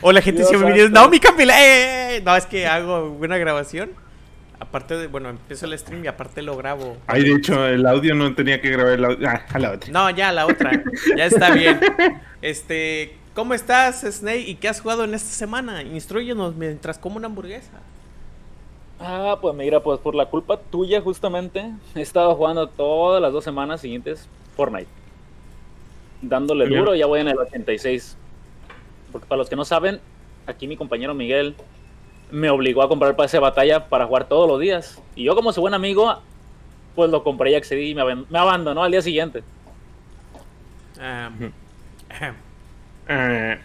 o la gente siempre me dice, no, mi cámbiala. eh". No, es que hago una grabación. Aparte de, bueno, empiezo el stream y aparte lo grabo. Ay, de hecho, el audio no tenía que grabar el audio. Ah, a la otra. No, ya, la otra. Ya está bien. Este, ¿cómo estás, Snake? ¿Y qué has jugado en esta semana? Instruyenos mientras como una hamburguesa. Ah, pues mira, pues por la culpa tuya justamente he estado jugando todas las dos semanas siguientes Fortnite. Dándole Bien. duro, ya voy en el 86. Porque para los que no saben, aquí mi compañero Miguel me obligó a comprar el pase de batalla para jugar todos los días. Y yo como su buen amigo, pues lo compré y accedí y me, me abandonó al día siguiente. Ah, Ujú. ahem,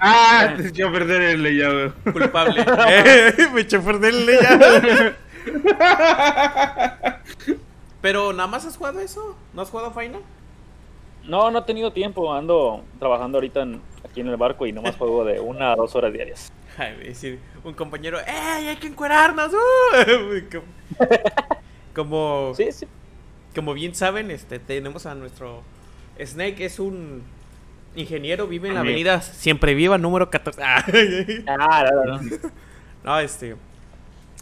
Ah, te echó a perder el layout. culpable. Eh, me eché a perderle ya. Pero nada más has jugado eso. ¿No has jugado Final? No, no he tenido tiempo, ando trabajando ahorita en- aquí en el barco y nomás juego de una a dos horas diarias. Ay, decir, un compañero, ¡Ey, hay que encuerarnos! ¡Uh! Como- Como, Sí, sí. como bien saben, este, tenemos a nuestro Snake, es un ingeniero, vive en la avenida Siempre Viva, número 14. Ah, Ah, no, no, no. no, este.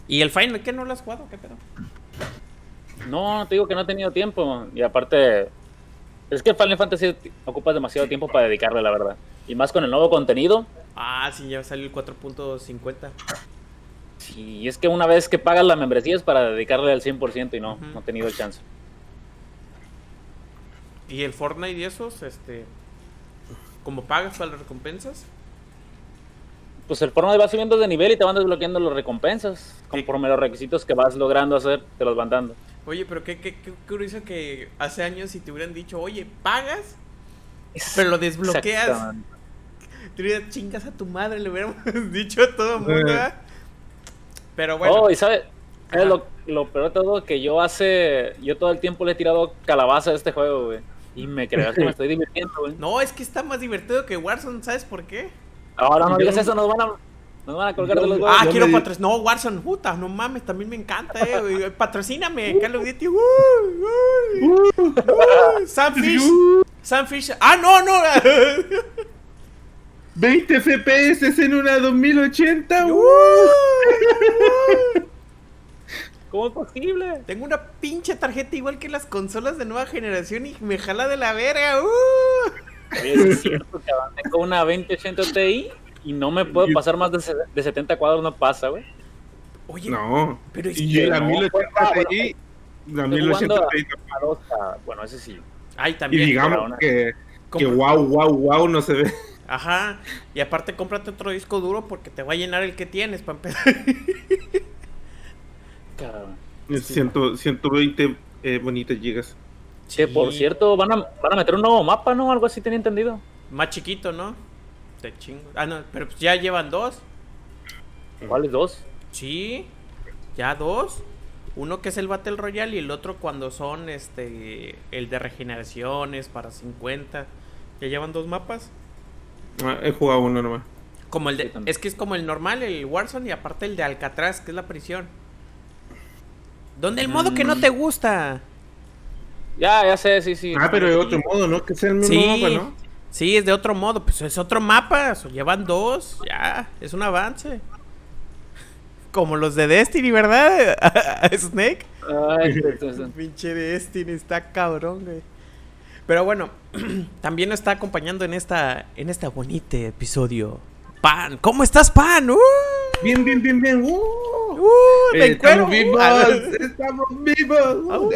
¿Y el Final qué no lo has jugado? ¿Qué pedo? No, te digo que no he tenido tiempo. Y aparte, es que Final Fantasy ocupas demasiado tiempo para dedicarle, la verdad. Y más con el nuevo contenido. Ah, sí, ya salió el 4.50. Y es que una vez que pagas la membresía es para dedicarle al 100% y no, no he tenido chance. ¿Y el Fortnite y esos, este. como pagas para las recompensas? Pues el Fortnite va subiendo de nivel y te van desbloqueando las recompensas. Conforme los requisitos que vas logrando hacer, te los van dando. Oye, pero qué, qué, qué curioso que hace años si te hubieran dicho, oye, pagas, pero lo desbloqueas. Te hubieras chingas a tu madre, le hubiéramos dicho a todo el mundo. Pero bueno, Oh, y sabes, lo, lo peor de todo que yo hace, yo todo el tiempo le he tirado calabaza a este juego, güey. Y me creas que me estoy divirtiendo, güey. no, es que está más divertido que Warzone, ¿sabes por qué? Ahora no digas eso, nos van a, nos van a colgar de los huevos. Ah, yo quiero me- patrocinar. No, Warzone, puta, no mames, también me encanta, eh. güey. Patrocíname, Call of Duty. Uh, uh, uh, Sam Fish. Sam Fish. Ah, no, no. 20 FPS en una 2080. Uh, uh. uh. ¿Cómo es posible? Tengo una pinche tarjeta igual que las consolas de nueva generación y me jala de la verga. Uh. Oye, sí es cierto, cabrón. Tengo una 2080 Ti y no me puedo pasar más de, de 70 cuadros, no pasa, güey. Oye, No, Pero es y que la no, 1080 pues, ah, Ti. La Estoy 1080 jugando Ti. a dos, a- Bueno, ese sí. ay, Y también. digamos una- que, que wow, wow, wow no se ve. Ajá. Y aparte, cómprate otro disco duro porque te va a llenar el que tienes para empezar. Cabrón. Ciento- 120 eh, bonitas gigas. Que por Sí. cierto, van a, van a meter un nuevo mapa, ¿no? Algo así tenía entendido. Más chiquito, ¿no? Te chingo. Ah, no, pero pues ya llevan dos. ¿Cuáles dos? Sí, ya dos. Uno que es el Battle Royale y el otro cuando son este el de regeneraciones para 50. Ya llevan dos mapas. Ah, he jugado uno nomás. Como el de es que es como el normal, el Warzone y aparte el de Alcatraz, que es la prisión. ¿Dónde el modo que no Mm. te gusta? Ya, ya sé, sí, sí. Ah, pero de otro modo, ¿no? Que sea el mismo Sí. mapa, ¿no? Sí, es de otro modo, pues es otro mapa, llevan dos, ya, es un avance. Como los de Destiny, ¿verdad? Snake. Ay. Pinche Destiny está cabrón, güey. Pero bueno, también nos está acompañando en esta en este bonito episodio. Pan, ¿cómo estás, Pan? ¡Uh! Bien, bien, bien, bien. ¡Uh! ¡Uh! ¡Me Eh, encuero! estamos vivos, ¡Uh! estamos vivos. ¡Uh!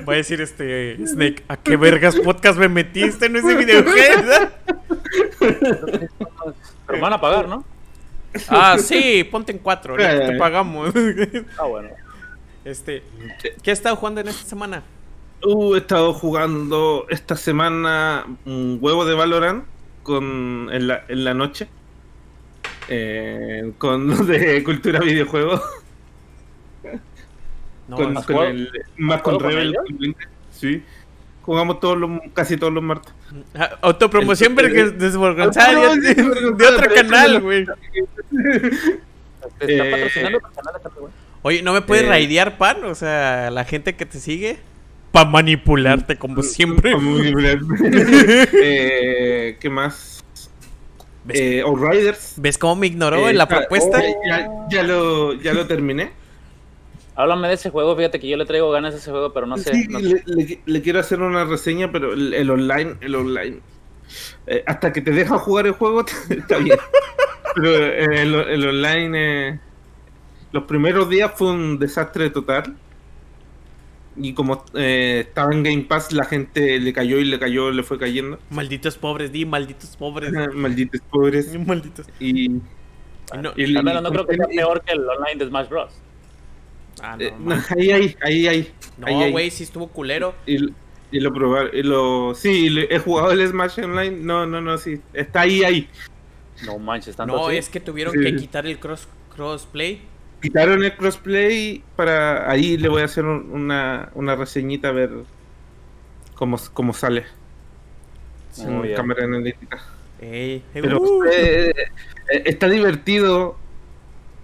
Voy a decir este Snake, ¿a qué vergas podcast me metiste en ese videojuego? Pero van a pagar, ¿no? Ah, sí, ponte en cuatro, te pagamos. Ah, bueno. Este, ¿qué has estado jugando en esta semana? Uh, he estado jugando esta semana un huevo de Valorant con, en, la, en la noche. Eh, con los de cultura videojuego. No, con, has con el, más con Rebel. con. Sí. Jugamos todos los, casi todos los martes. Ah, Autopromoción desvergonzada Ah, de, otro pero canal, güey. ¿Te está Eh, patrocinando el canal? Oye, ¿no me puedes Eh. raidear, pan? O sea, la gente que te sigue. Para manipularte, como siempre. Eh, ¿Qué más? ¿Ves, Eh, Outriders. ves cómo me ignoró Eh, en la está- propuesta? eh, ya, ya lo, ya lo terminé. Háblame de ese juego, fíjate que yo le traigo ganas a ese juego, pero no sé. Sí, no sé. le, le- le quiero hacer una reseña, pero el, el online, el online. eh, hasta que te deja jugar el juego, está bien. Pero eh, el, el online, eh, los primeros días fue un desastre total. Y como eh, estaba en Game Pass, la gente le cayó y le cayó, le fue cayendo. Malditos pobres, di, malditos pobres. Malditos pobres. Malditos. Y, Y no- y- Al menos no creo que sea peor que el online de Smash Bros. Ah, no, eh, ahí, ahí, ahí, ahí. ahí, No, güey, sí estuvo culero. Y, y lo probar, y lo sí, he jugado el Smash Online. No, no, no, sí. Está ahí, ahí. No manches, tanto No, así? es que tuvieron Sí. que quitar el cross crossplay. Quitaron el crossplay para ahí le voy a hacer un- una, una reseñita a ver cómo, cómo sale. Oh, ya. cámara analítica. Pero uh. eh, eh, está divertido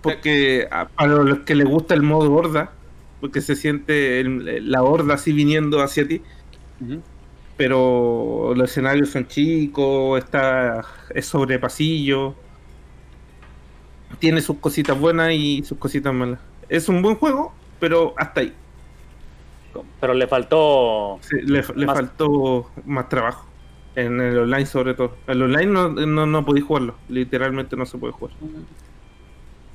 porque a, para los que les gusta el modo horda, porque se siente el- la horda así viniendo hacia ti. Pero los escenarios son chicos, está es sobre pasillo, tiene sus cositas buenas y sus cositas malas. Es un buen juego, pero hasta ahí. Pero le faltó. Sí, le, le Más- faltó más trabajo. En el online sobre todo. El online no, no, no podéis jugarlo. Literalmente no se puede jugar.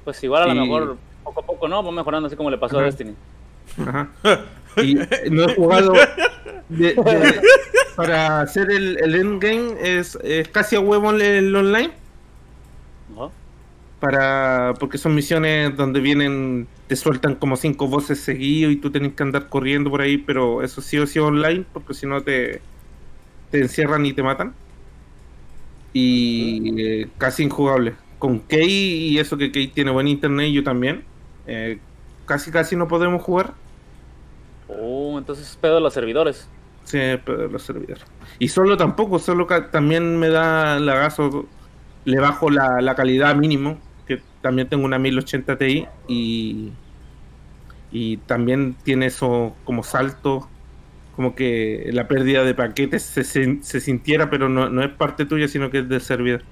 Pues igual a lo mejor poco a poco, ¿no? Va mejorando así como le pasó a. Destiny. Ajá. Y no he jugado de- de- para hacer el, el endgame es, es casi a huevo el, el online. Para porque son misiones donde vienen te sueltan como cinco voces seguidos y tú tienes que andar corriendo por ahí pero eso sí o sí online porque si no te te encierran y te matan y eh, casi injugable con Kay y eso que Kay tiene buen internet y yo también eh, casi casi no podemos jugar Oh, entonces es pedo de los servidores. Sí, pero los servidores. Y solo tampoco, solo también me da lagazo, le bajo la, la calidad mínimo, también tengo una 1080 Ti y, y también tiene eso como salto, como que la pérdida de paquetes se, se, se sintiera, pero no, no es parte tuya, sino que es del servidor.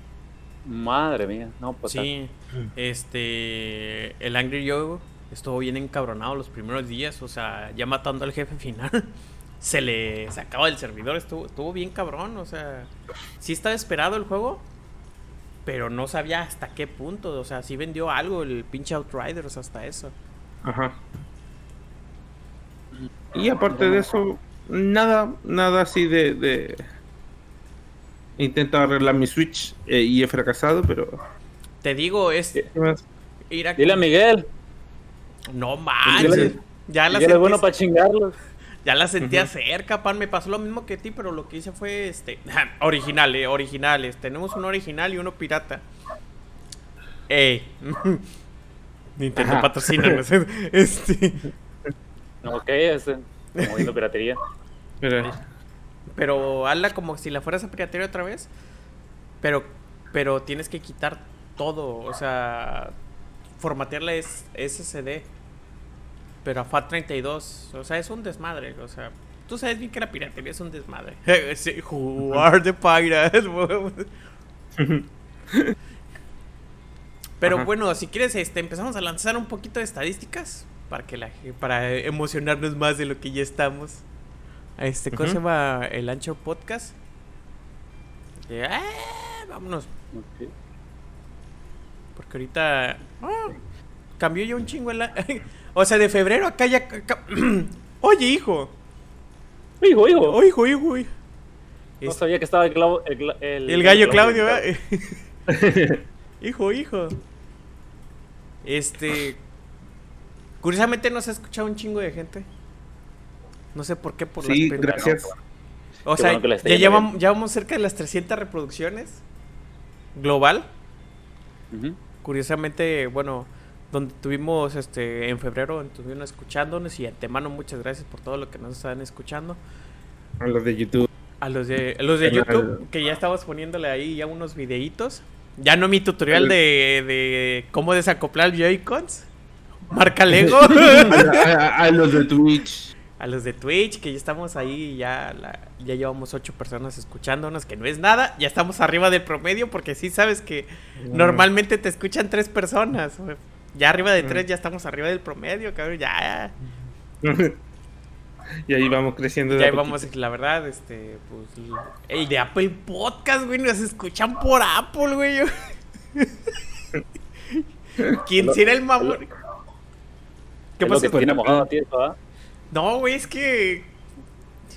Madre mía, no, pues. Sí, este. El Angry Joe estuvo bien encabronado los primeros días. O sea, ya matando al jefe final. Se le sacaba del servidor. Estuvo, estuvo bien cabrón. O sea, sí estaba esperado el juego. Pero no sabía hasta qué punto. O sea, sí vendió algo el pinche Outriders hasta eso. Ajá. Y aparte de eso, nada, nada así de... intentado arreglar mi Switch eh, y he fracasado, pero... Te digo, es ir a. Dile a Miguel. No manches. Miguel- Ya la Miguel es bueno para chingarlos. Ya la sentía Ujú. cerca, pan. Me pasó lo mismo que a ti, pero lo que hice fue este. Original, eh, originales. Tenemos uno original y uno pirata. Ey. Nintendo Ajá. patrocínanos. Este. Ok, este. Moviendo piratería. Pero, Pero hazla como si la fueras a piratear otra vez. Pero, pero tienes que quitar todo. O sea, formatearla es SSD. Pero a FAT32. O sea, es un desmadre. O sea, tú sabes bien que la piratería es un desmadre. Sí, jugar de piratas. Pero Ajá. bueno, si quieres, este, empezamos a lanzar un poquito de estadísticas para que la para emocionarnos más de lo que ya estamos. Este, ¿cómo se Ujú. llama el Ancho Podcast? Eh, ah, vámonos, porque ahorita ah, cambió ya un chingo el a- O sea, de febrero acá ya Oye, hijo. Hijo, hijo. Oh, hijo, hijo. hijo. No Es- sabía que estaba el, clavo- el, el, el gallo Claudio, ¿verdad? hijo, hijo. Este. Curiosamente no se ha escuchado un chingo de gente. No sé por qué, por sí, las gracias. O Qué sea, bueno ya llevamos, ya vamos cerca de las 300 reproducciones. Global. Curiosamente, bueno, donde tuvimos este en febrero, estuvieron escuchándonos y antemano muchas gracias por todo lo que nos están escuchando. A los de YouTube. A los de, a los de YouTube, que ya estamos poniéndole ahí ya unos videitos. Ya no mi tutorial de, de cómo desacoplar Joy-Cons. Marca Lego. a, a- a los de Twitch. a los de Twitch, que ya estamos ahí, ya, la- ya llevamos ocho personas escuchándonos, que no es nada, ya estamos arriba del promedio, porque sí sabes que normalmente te escuchan tres personas. Ya arriba de tres, ya estamos arriba del promedio, cabrón, ya. y ahí vamos creciendo. de Ya a vamos, la verdad, este, pues, el de Apple Podcast, güey, nos escuchan por Apple, güey. ¿Quién será el mamón? Es ¿Qué lo pasó? No, güey, es que.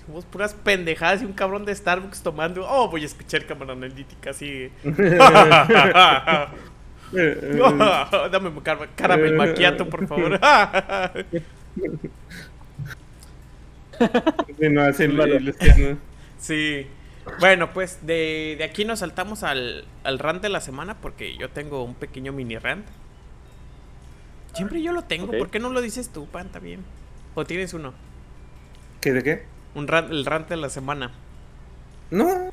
Somos puras pendejadas y un cabrón de Starbucks tomando. Oh, voy a escuchar cámara analítica así. Dame un car- caramel macchiato, por favor. Sí, no, así. Bueno, pues de, de aquí nos saltamos al, al rant de la semana porque yo tengo un pequeño mini rant. Siempre yo lo tengo, Ok. ¿por qué no lo dices tú, Panta, bien? ¿O tienes uno? ¿Qué de qué? Un rant, el rant de la semana. No,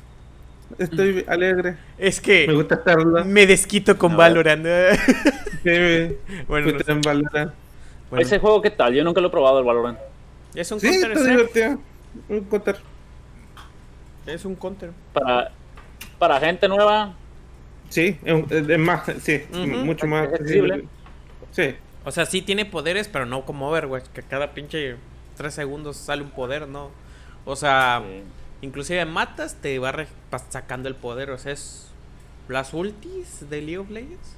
estoy alegre. Es que Me gusta estarla. me desquito con. Valorant. Sí, bueno, me no gusta en Valorant. Bueno, Ese juego, ¿qué tal? Yo nunca lo he probado, el Valorant. es un Sí, counter está divertido. Un counter. Es un counter. Para, para gente nueva, Sí, es, más, sí, mucho más Es accesible. Sí, O sea, sí tiene poderes, pero no como Overwatch, que cada pinche 3 segundos sale un poder, ¿no? O sea, inclusive matas, te va sacando el poder. O sea, es las ultis de League of Legends.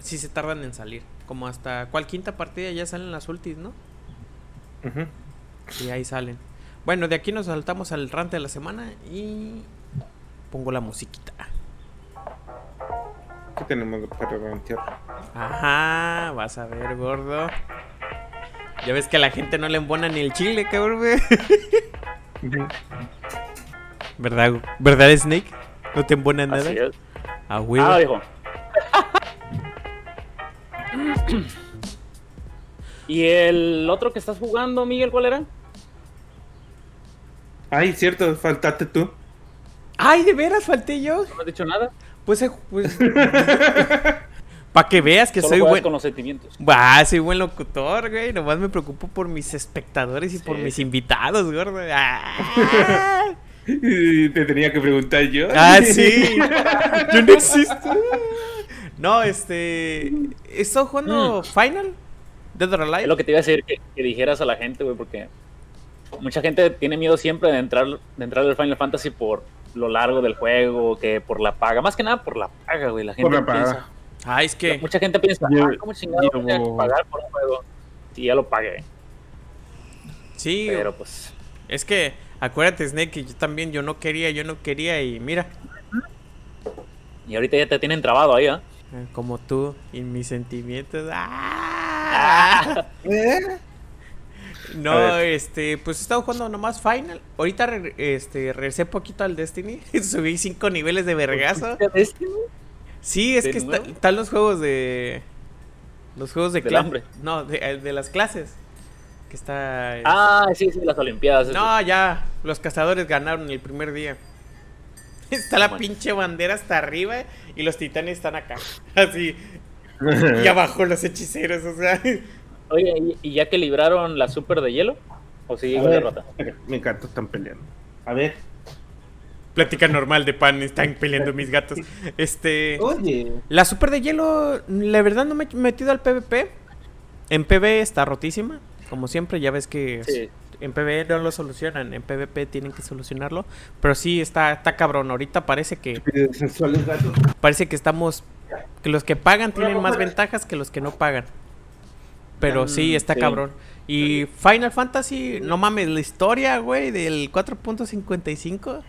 Sí se tardan en salir. Como hasta cual quinta partida ya salen las ultis, ¿no? ujú. Y ahí salen. Bueno, de aquí nos saltamos al rant de la semana y pongo la musiquita. ¿Qué tenemos para rantear? Ajá, vas a ver, gordo. Ya ves que a la gente no le embona ni el chile, cabrón. ¿Verdad, ¿Verdad, Snake? ¿No te embona nada? así es. A huevo. Ah, dijo. ¿Y el otro que estás jugando, Miguel, cuál era? Ay, cierto, faltaste tú. Ay, de veras, falté yo. ¿No has dicho nada? Pues, eh, pues... Para que veas que Solo soy buen... con los sentimientos. Bah, soy buen locutor, güey. Nomás me preocupo por mis espectadores y por mis invitados, gordo. Ah, te tenía que preguntar yo. Ah, sí. Yo no existo. No, este... ¿Estoy jugando Final? Dead or Alive. Es lo que te iba a decir que, que dijeras a la gente, güey, porque mucha gente tiene miedo siempre de entrar, de entrar al Final Fantasy por lo largo del juego, que por la paga. Más que nada por la paga, güey. La gente Por la paga. piensa. Ah, es que... Mucha gente piensa, Yo- ah, ¿cómo chingado yo- voy a pagar por un juego? Si ya lo pagué. Sí, Pero pues. es que... Acuérdate, Snake, que yo también, yo no quería, yo no quería y mira... Y ahorita ya te tienen trabado ahí, ¿ah? eh, Como tú y mis sentimientos. ¡Ah! ¿Eh? No, este, pues he estado jugando nomás Final. Ahorita re- este, regresé poquito al Destiny. Subí cinco niveles de vergazo. Sí, es ¿De que está- están los juegos de. Los juegos de Del hambre. No, de, eh, de las clases. Que está. eh, Ah, sí, sí, las Olimpiadas. eso. no, ya. Los cazadores ganaron el primer día. Está la Bueno. pinche bandera hasta arriba y los titanes están acá. Así. Y abajo los hechiceros, o sea. Oye, ¿y, ya que libraron la super de hielo? ¿O sigue A igual de ver, rota? Me encanta, están peleando. A ver. Plática normal de pan, están peleando mis gatos. Este. Oye. La super de hielo, la verdad no me he metido al PvP. En PvE está rotísima. Como siempre, ya ves que Sí. en PvE no lo solucionan. En PvP tienen que solucionarlo. Pero sí, está, está cabrón. Ahorita parece que parece que estamos. Que los que pagan tienen más ventajas que los que no pagan. Pero sí, Mm, está sí. cabrón. Y Final Fantasy, no mames, la historia, güey, del 4.55.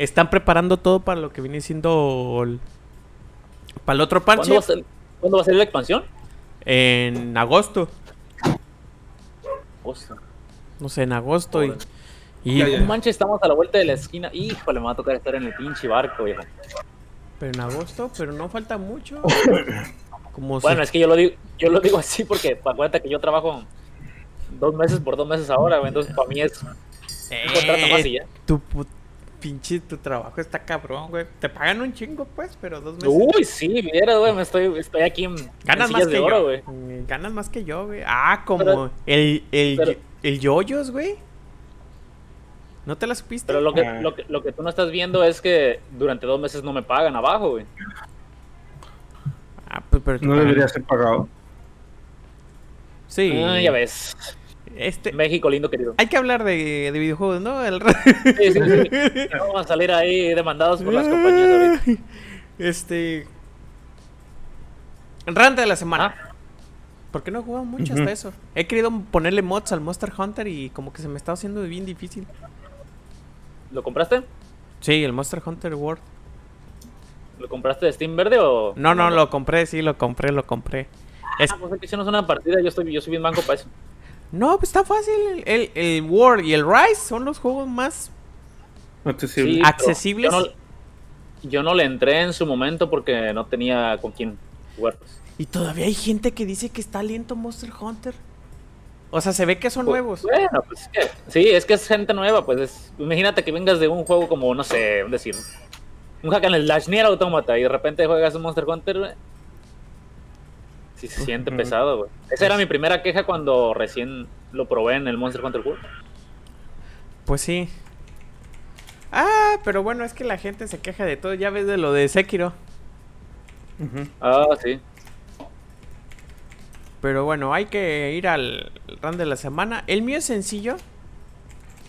Están preparando todo para lo que viene siendo. el- Para el otro parche. ¿Cuándo va, a ser, ¿Cuándo va a ser la expansión? En agosto. Hostia. No sé, en agosto. Y, y-. No manches, estamos a la vuelta de la esquina. Híjole, me va a tocar estar en el pinche barco, viejo. Pero en agosto, pero no falta mucho. Como Bueno, si- es que yo lo digo, yo lo digo así porque acuérdate que yo trabajo dos meses por dos meses ahora, güey, entonces para mí es un contrato más y Eh, ya. tu pu- Pinche, tu trabajo está cabrón, güey. Te pagan un chingo, pues, pero dos meses. Uy, sí, mira, güey, me estoy, estoy aquí en, en Ganas más que de oro, yo. güey. Mm, Ganas más que yo, güey. Ah, como Pero- el, el, pero- el yoyos, güey. ¿No te la supiste? Pero lo que, Ah. lo, que, lo que tú no estás viendo es que durante dos meses no me pagan abajo, güey. Ah, pues, pero No debería ser pagado. Sí. Ah, ya ves. Este, México lindo querido. hay que hablar de, de videojuegos, ¿no? El... Sí, sí, sí. Vamos a salir ahí demandados por las compañías ahorita. Este. Ranta de la semana. Ah, ¿Por qué no he jugado mucho hasta eso? He querido ponerle mods al Monster Hunter y como que se me está haciendo bien difícil. ¿Lo compraste? Sí, el Monster Hunter World. ¿Lo compraste de Steam verde o...? No, no, lo compré, sí, lo compré, lo compré. Es- Ah, pues aquí hicimos una partida, yo estoy, yo soy bien banco para eso. No, pues está fácil. El, el World y el Rise son los juegos más. Sí, ¿Accesibles? Yo no, yo no le entré en su momento porque no tenía con quién jugar. pues. Y todavía hay gente que dice que está lento Monster Hunter. O sea, se ve que son Pues, nuevos. Bueno, pues es que- sí, es que es gente nueva, pues es- imagínate que vengas de un juego como, no sé, decir, un hack and slash ni el automata y de repente juegas un Monster Hunter. Sí se siente pesado, güey. Esa era mi primera queja cuando recién lo probé en el Monster Hunter World. Pues sí. Ah, pero bueno, es que la gente se queja de todo. Ya ves de lo de Sekiro. Ah, sí. Pero bueno, hay que ir al run de la semana. El mío es sencillo.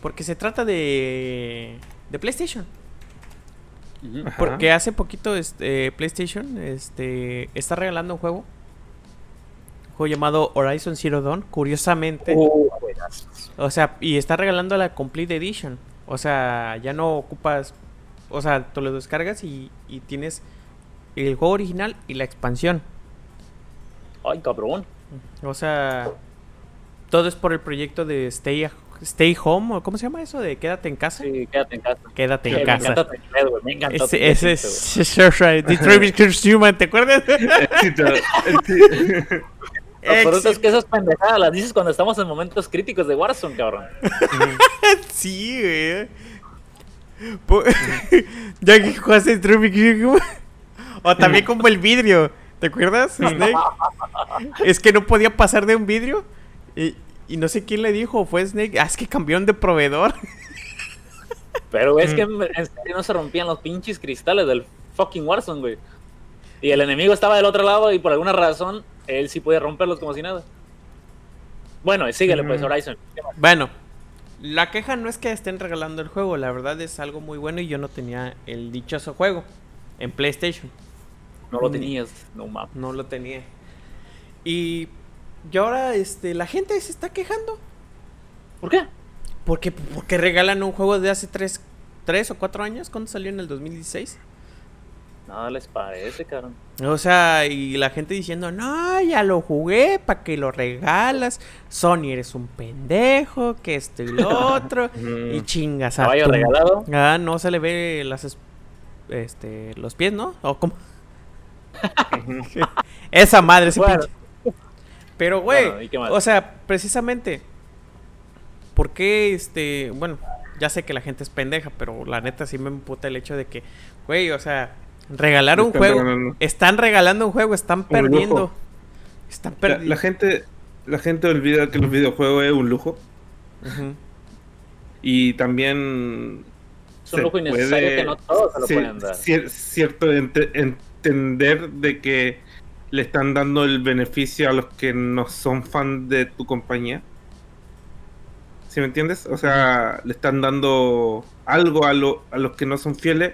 Porque se trata de. de PlayStation. Porque hace poquito este, PlayStation este, está regalando un juego. Juego llamado Horizon Zero Dawn. Curiosamente. Buenas. O sea, y está regalando la Complete Edition. O sea, ya no ocupas. O sea, tú lo descargas y, y tienes el juego original y la expansión. Ay, cabrón. O sea, todo es por el proyecto de Stay, Stay Home. ¿o ¿Cómo se llama eso? De quédate en casa. Sí, quédate en casa. Quédate Sí, en me casa. encanta tu inglés, güey. Me encanta tu Ese, es. Detroit Human, ¿te acuerdas? Lo peor es que esas pendejadas las dices cuando estamos en momentos críticos de Warzone, cabrón. Sí, güey. Ya que jugaste Human. O también como el vidrio. ¿Te acuerdas? Snake? es que no podía pasar de un vidrio. Y, y no sé quién le dijo. Fue Snake. Ah, es que cambiaron de proveedor. Pero es que en serio no se rompían los pinches cristales del fucking Warzone, güey. Y el enemigo estaba del otro lado y por alguna razón él sí podía romperlos como si nada. Bueno, y síguele pues, Ujú. Horizon. Bueno, la queja no es que estén regalando el juego, la verdad es algo muy bueno y yo no tenía el dichoso juego en PlayStation, No lo Mm. tenías, no mames. no lo tenía. Y, y ahora este la gente se está quejando ¿Por qué? porque porque regalan un juego de hace 3 tres o 4 años, ¿cuándo salió en el 2016? Nada les parece, cabrón. O sea, y la gente diciendo, no, ya lo jugué, ¿para que lo regalas? Sony eres un pendejo, que esto y lo otro, y chingas a Caballo tu- regalado. Ah, no se le ve las es- este los pies, ¿no? ¿O cómo? Esa madre ese Bueno. pinche. Pero güey, o sea, precisamente ¿por qué este, bueno, ya sé que la gente es pendeja, pero la neta sí me emputa el hecho de que, güey, o sea, regalar un Están juego, regalando. están regalando un juego, están perdiendo. lujo. Están La, perdiendo. la gente la gente olvida que los videojuegos es un lujo y también Es un lujo innecesario puede- que no todos se lo pueden dar. cier- cierto ente- entender de que le están dando el beneficio a los que no son fan de tu compañía. ¿Sí me entiendes? O sea, le están dando algo a, lo- a los que no son fieles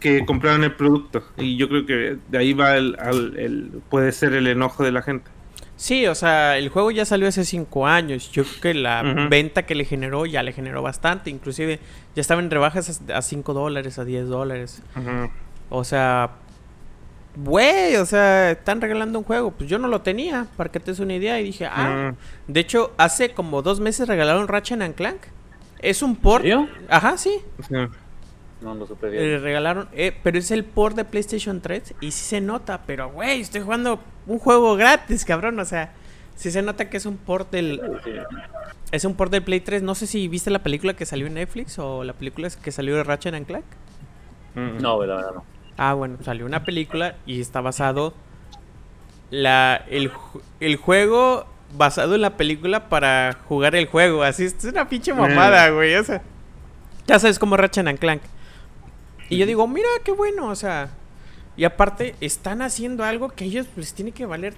que compraron el producto. Y yo creo que de ahí va el, al- el- puede ser el enojo de la gente. Sí, o sea, el juego ya salió hace cinco años. Yo creo que la venta que le generó ya le generó bastante. Inclusive ya estaba en rebajas a 5 dólares, a 10 dólares. O sea, güey, o sea, están regalando un juego. Pues yo no lo tenía, para que te des una idea. Y dije, ah, de hecho, hace como dos meses regalaron Ratchet and Clank. Es un port. serio? Ajá, sí. No lo supe bien. Eh, regalaron, eh, pero es el port de PlayStation 3 y sí se nota, pero güey, estoy jugando un juego gratis, cabrón, o sea, Sí se nota que es un port del... Sí. Es un port del Play 3. No sé si viste la película que salió en Netflix o la película que salió de Ratchet and Clank. Mm. No, güey, la verdad no. Ah, bueno, salió una película y está basado la el, el juego basado en la película para jugar el juego. Así es una pinche mamada, güey. O sea, ya sabes como Ratchet and Clank. Y yo digo, mira qué bueno, o sea. Y aparte, están haciendo algo que ellos les tiene que valer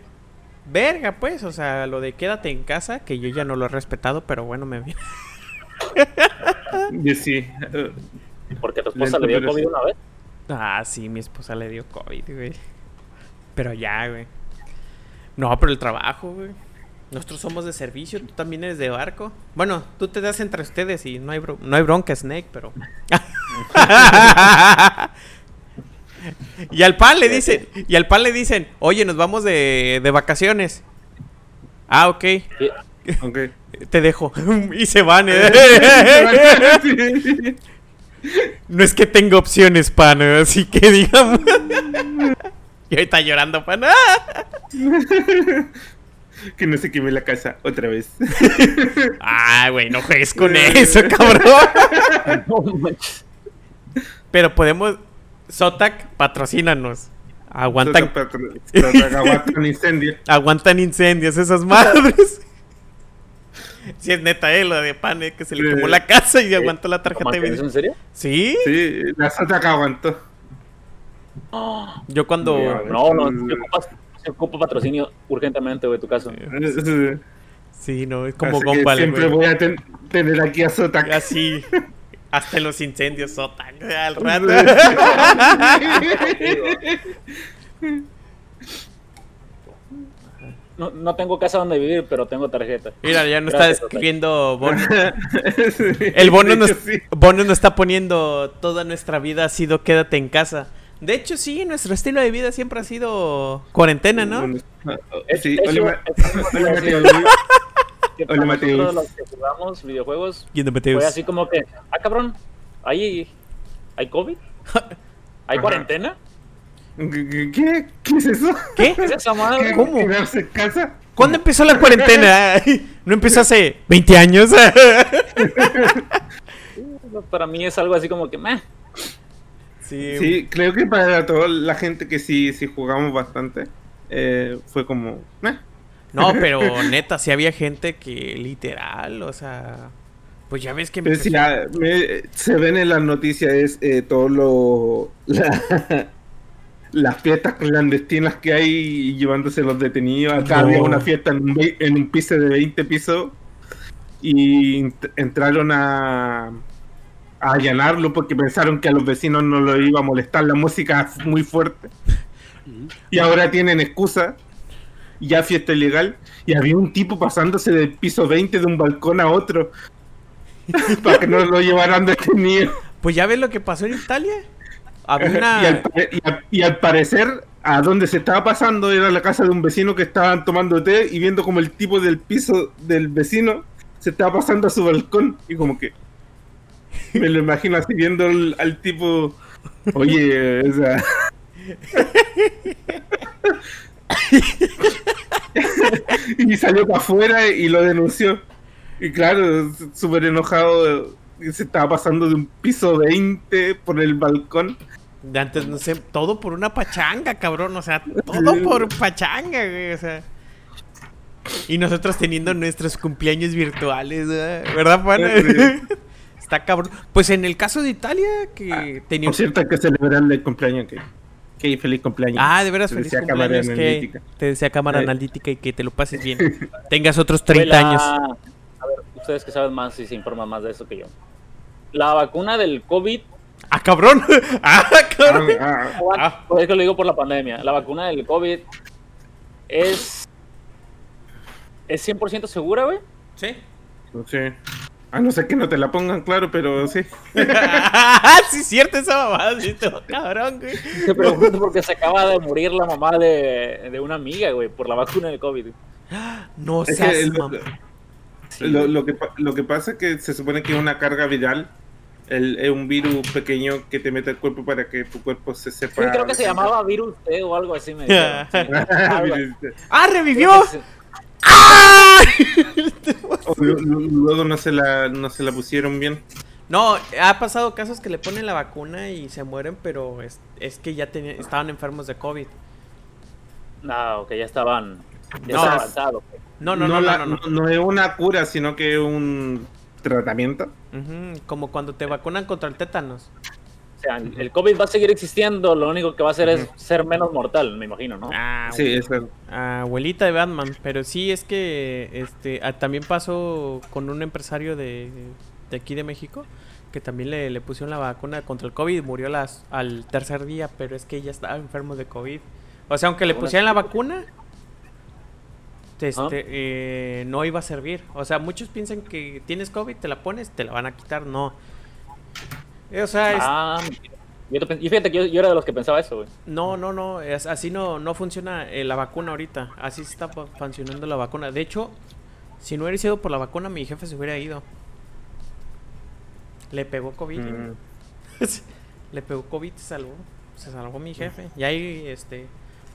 verga, pues. O sea, lo de quédate en casa, que yo ya no lo he respetado, pero bueno, me viene. Yo sí. Porque tu esposa Lento, le dio COVID sí. una vez. Ah, sí, mi esposa le dio COVID, güey. Pero ya, güey. No, pero el trabajo, güey. Nosotros somos de servicio, tú también eres de barco. Bueno, tú te das entre ustedes y no hay, bro- no hay bronca, Snake, pero... y al pan le dicen, y al pan le dicen, oye, nos vamos de, de vacaciones. Ah, ok, ok. te dejo. y se van. ¿eh? No es que tenga opciones, pan, así que digamos. y ahorita llorando, pan. Que no se queme la casa otra vez. Ah, güey, no juegues con eso, cabrón. No. Pero podemos. Sotac, patrocínanos. Aguantan, Aguantan incendio. aguantan incendios esas madres. Si es neta, eh, lo de pan, eh, que se le quemó la casa y aguantó la tarjeta de ¿Es video. en serio? ¿Sí? Sí, la Sotac aguantó. Yo cuando. No, no, se ocupa, se ocupa patrocinio urgentemente, güey, tu caso. Sí, no, es como Gumball, Siempre güey. voy a ten- tener aquí a Sotac. Así. Hasta en los incendios, Sotac. Al rato. No, no tengo casa donde vivir, pero tengo tarjeta. Mira, ya nos Gracias, está escribiendo Bono. El El Bono nos, Bono nos está poniendo toda nuestra vida ha sido quédate en casa. De hecho, sí, nuestro estilo de vida siempre ha sido cuarentena, ¿no? Sí, Eso- hola, Ma- eso- hola, Mateus. nosotros los que jugamos videojuegos, Mateus. fue así como que, ah, cabrón, ¿hay, hay COVID? ¿Hay Ajá. cuarentena? ¿Qué? ¿Qué es eso? ¿Qué? ¿Qué es esa. ¿Cómo? ¿Quedarse en casa? ¿Cuándo empezó la cuarentena? ¿No empezó hace 20 años? Para mí es algo así como que, meh. Sí. Sí, creo que para toda la gente que sí, sí jugamos bastante, eh, fue como... eh. No, pero neta, sí había gente que literal, o sea, pues ya ves que Pero la- me- se ven en las noticias es eh, todo lo... la- las fiestas clandestinas que hay llevándose los detenidos. Acá No. había una fiesta en un, vei- en un piso de 20 pisos y ent- entraron a, a allanarlo porque pensaron que a los vecinos no lo iba a molestar la música muy fuerte. Y ahora tienen excusa. Ya fiesta ilegal. Y había un tipo pasándose del piso 20 de un balcón a otro. para que no lo llevaran detenido. Pues ya ves lo que pasó en Italia. Al, y al parecer, a donde se estaba pasando era la casa de un vecino que estaban tomando té y viendo como el tipo del piso del vecino se estaba pasando a su balcón. Y como que me lo imagino así viendo al, al tipo. Oye, o sea. y salió para afuera y lo denunció. Y claro, súper enojado, se estaba pasando de un piso 20 por el balcón. De antes, no sé, todo por una pachanga, cabrón. O sea, todo por pachanga, güey. O sea. Y nosotros teniendo nuestros cumpleaños virtuales, ¿verdad, ¿verdad Juan? Sí. Está cabrón. Pues en el caso de Italia, que tenía Por cierto, que celebrar el cumpleaños. Que, que feliz cumpleaños. Ah, de veras, Te feliz decía cámara cumpleaños. Que analítica. te desea cámara Eh. analítica y que te lo pases bien. Tengas otros 30 Fue la- años. A ver, ustedes que saben más y se informan más de eso que yo. La vacuna del COVID, ¡Ah, cabrón! ¡Ah, cabrón! Ah, Ah. pues es que lo digo por la pandemia, la vacuna del COVID es... ¿Es 100% segura, güey? ¿Sí? sé. A no ser que no te la pongan, claro, pero sí. sí, es cierto esa. Sí, todo cabrón, güey. Te pregunto porque se acaba de morir la mamá de, de una amiga, güey, por la vacuna del COVID. No Es seas que el- mam- Sí, lo, que, lo que pasa es que se supone que es una carga viral. El- es un virus pequeño que te mete al cuerpo para que tu cuerpo se sepa. Sí, creo que se llamaba virus T o algo así, me dijeron. Sí, algo así. ¡Ah, revivió! Luego no se la, no se la pusieron bien. No, ha pasado casos que le ponen la vacuna y se mueren, pero es, es que ya tenía- estaban enfermos de COVID. No, que ya estaban. Ya No. avanzados. No, no, no, no, la- no, no. no- no es una cura, sino que es un tratamiento. Como cuando te vacunan contra el tétanos. O sea, el COVID va a seguir existiendo, lo único que va a hacer es ser menos mortal, me imagino, ¿no? Ah, Sí, eso. abuelita de Batman, pero sí es que este ah, también pasó con un empresario de, de aquí de México que también le, le pusieron la vacuna contra el COVID y murió las, al tercer día, pero es que ya estaba enfermo de COVID. O sea, aunque le pusieran la vacuna, este, Ah. eh, no iba a servir. O sea, muchos piensan que tienes COVID, te la pones, te la van a quitar, no. O sea, es- Ah, yo, te y fíjate que yo, yo era de los que pensaba eso, güey. no, no, no, es- así no, no funciona eh, la vacuna ahorita. Así está fu- funcionando la vacuna. De hecho, si no hubiera sido por la vacuna, mi jefe se hubiera ido. Le pegó COVID. Mm. Le pegó COVID, se salvó. Se salvó mi jefe. Y ahí, este,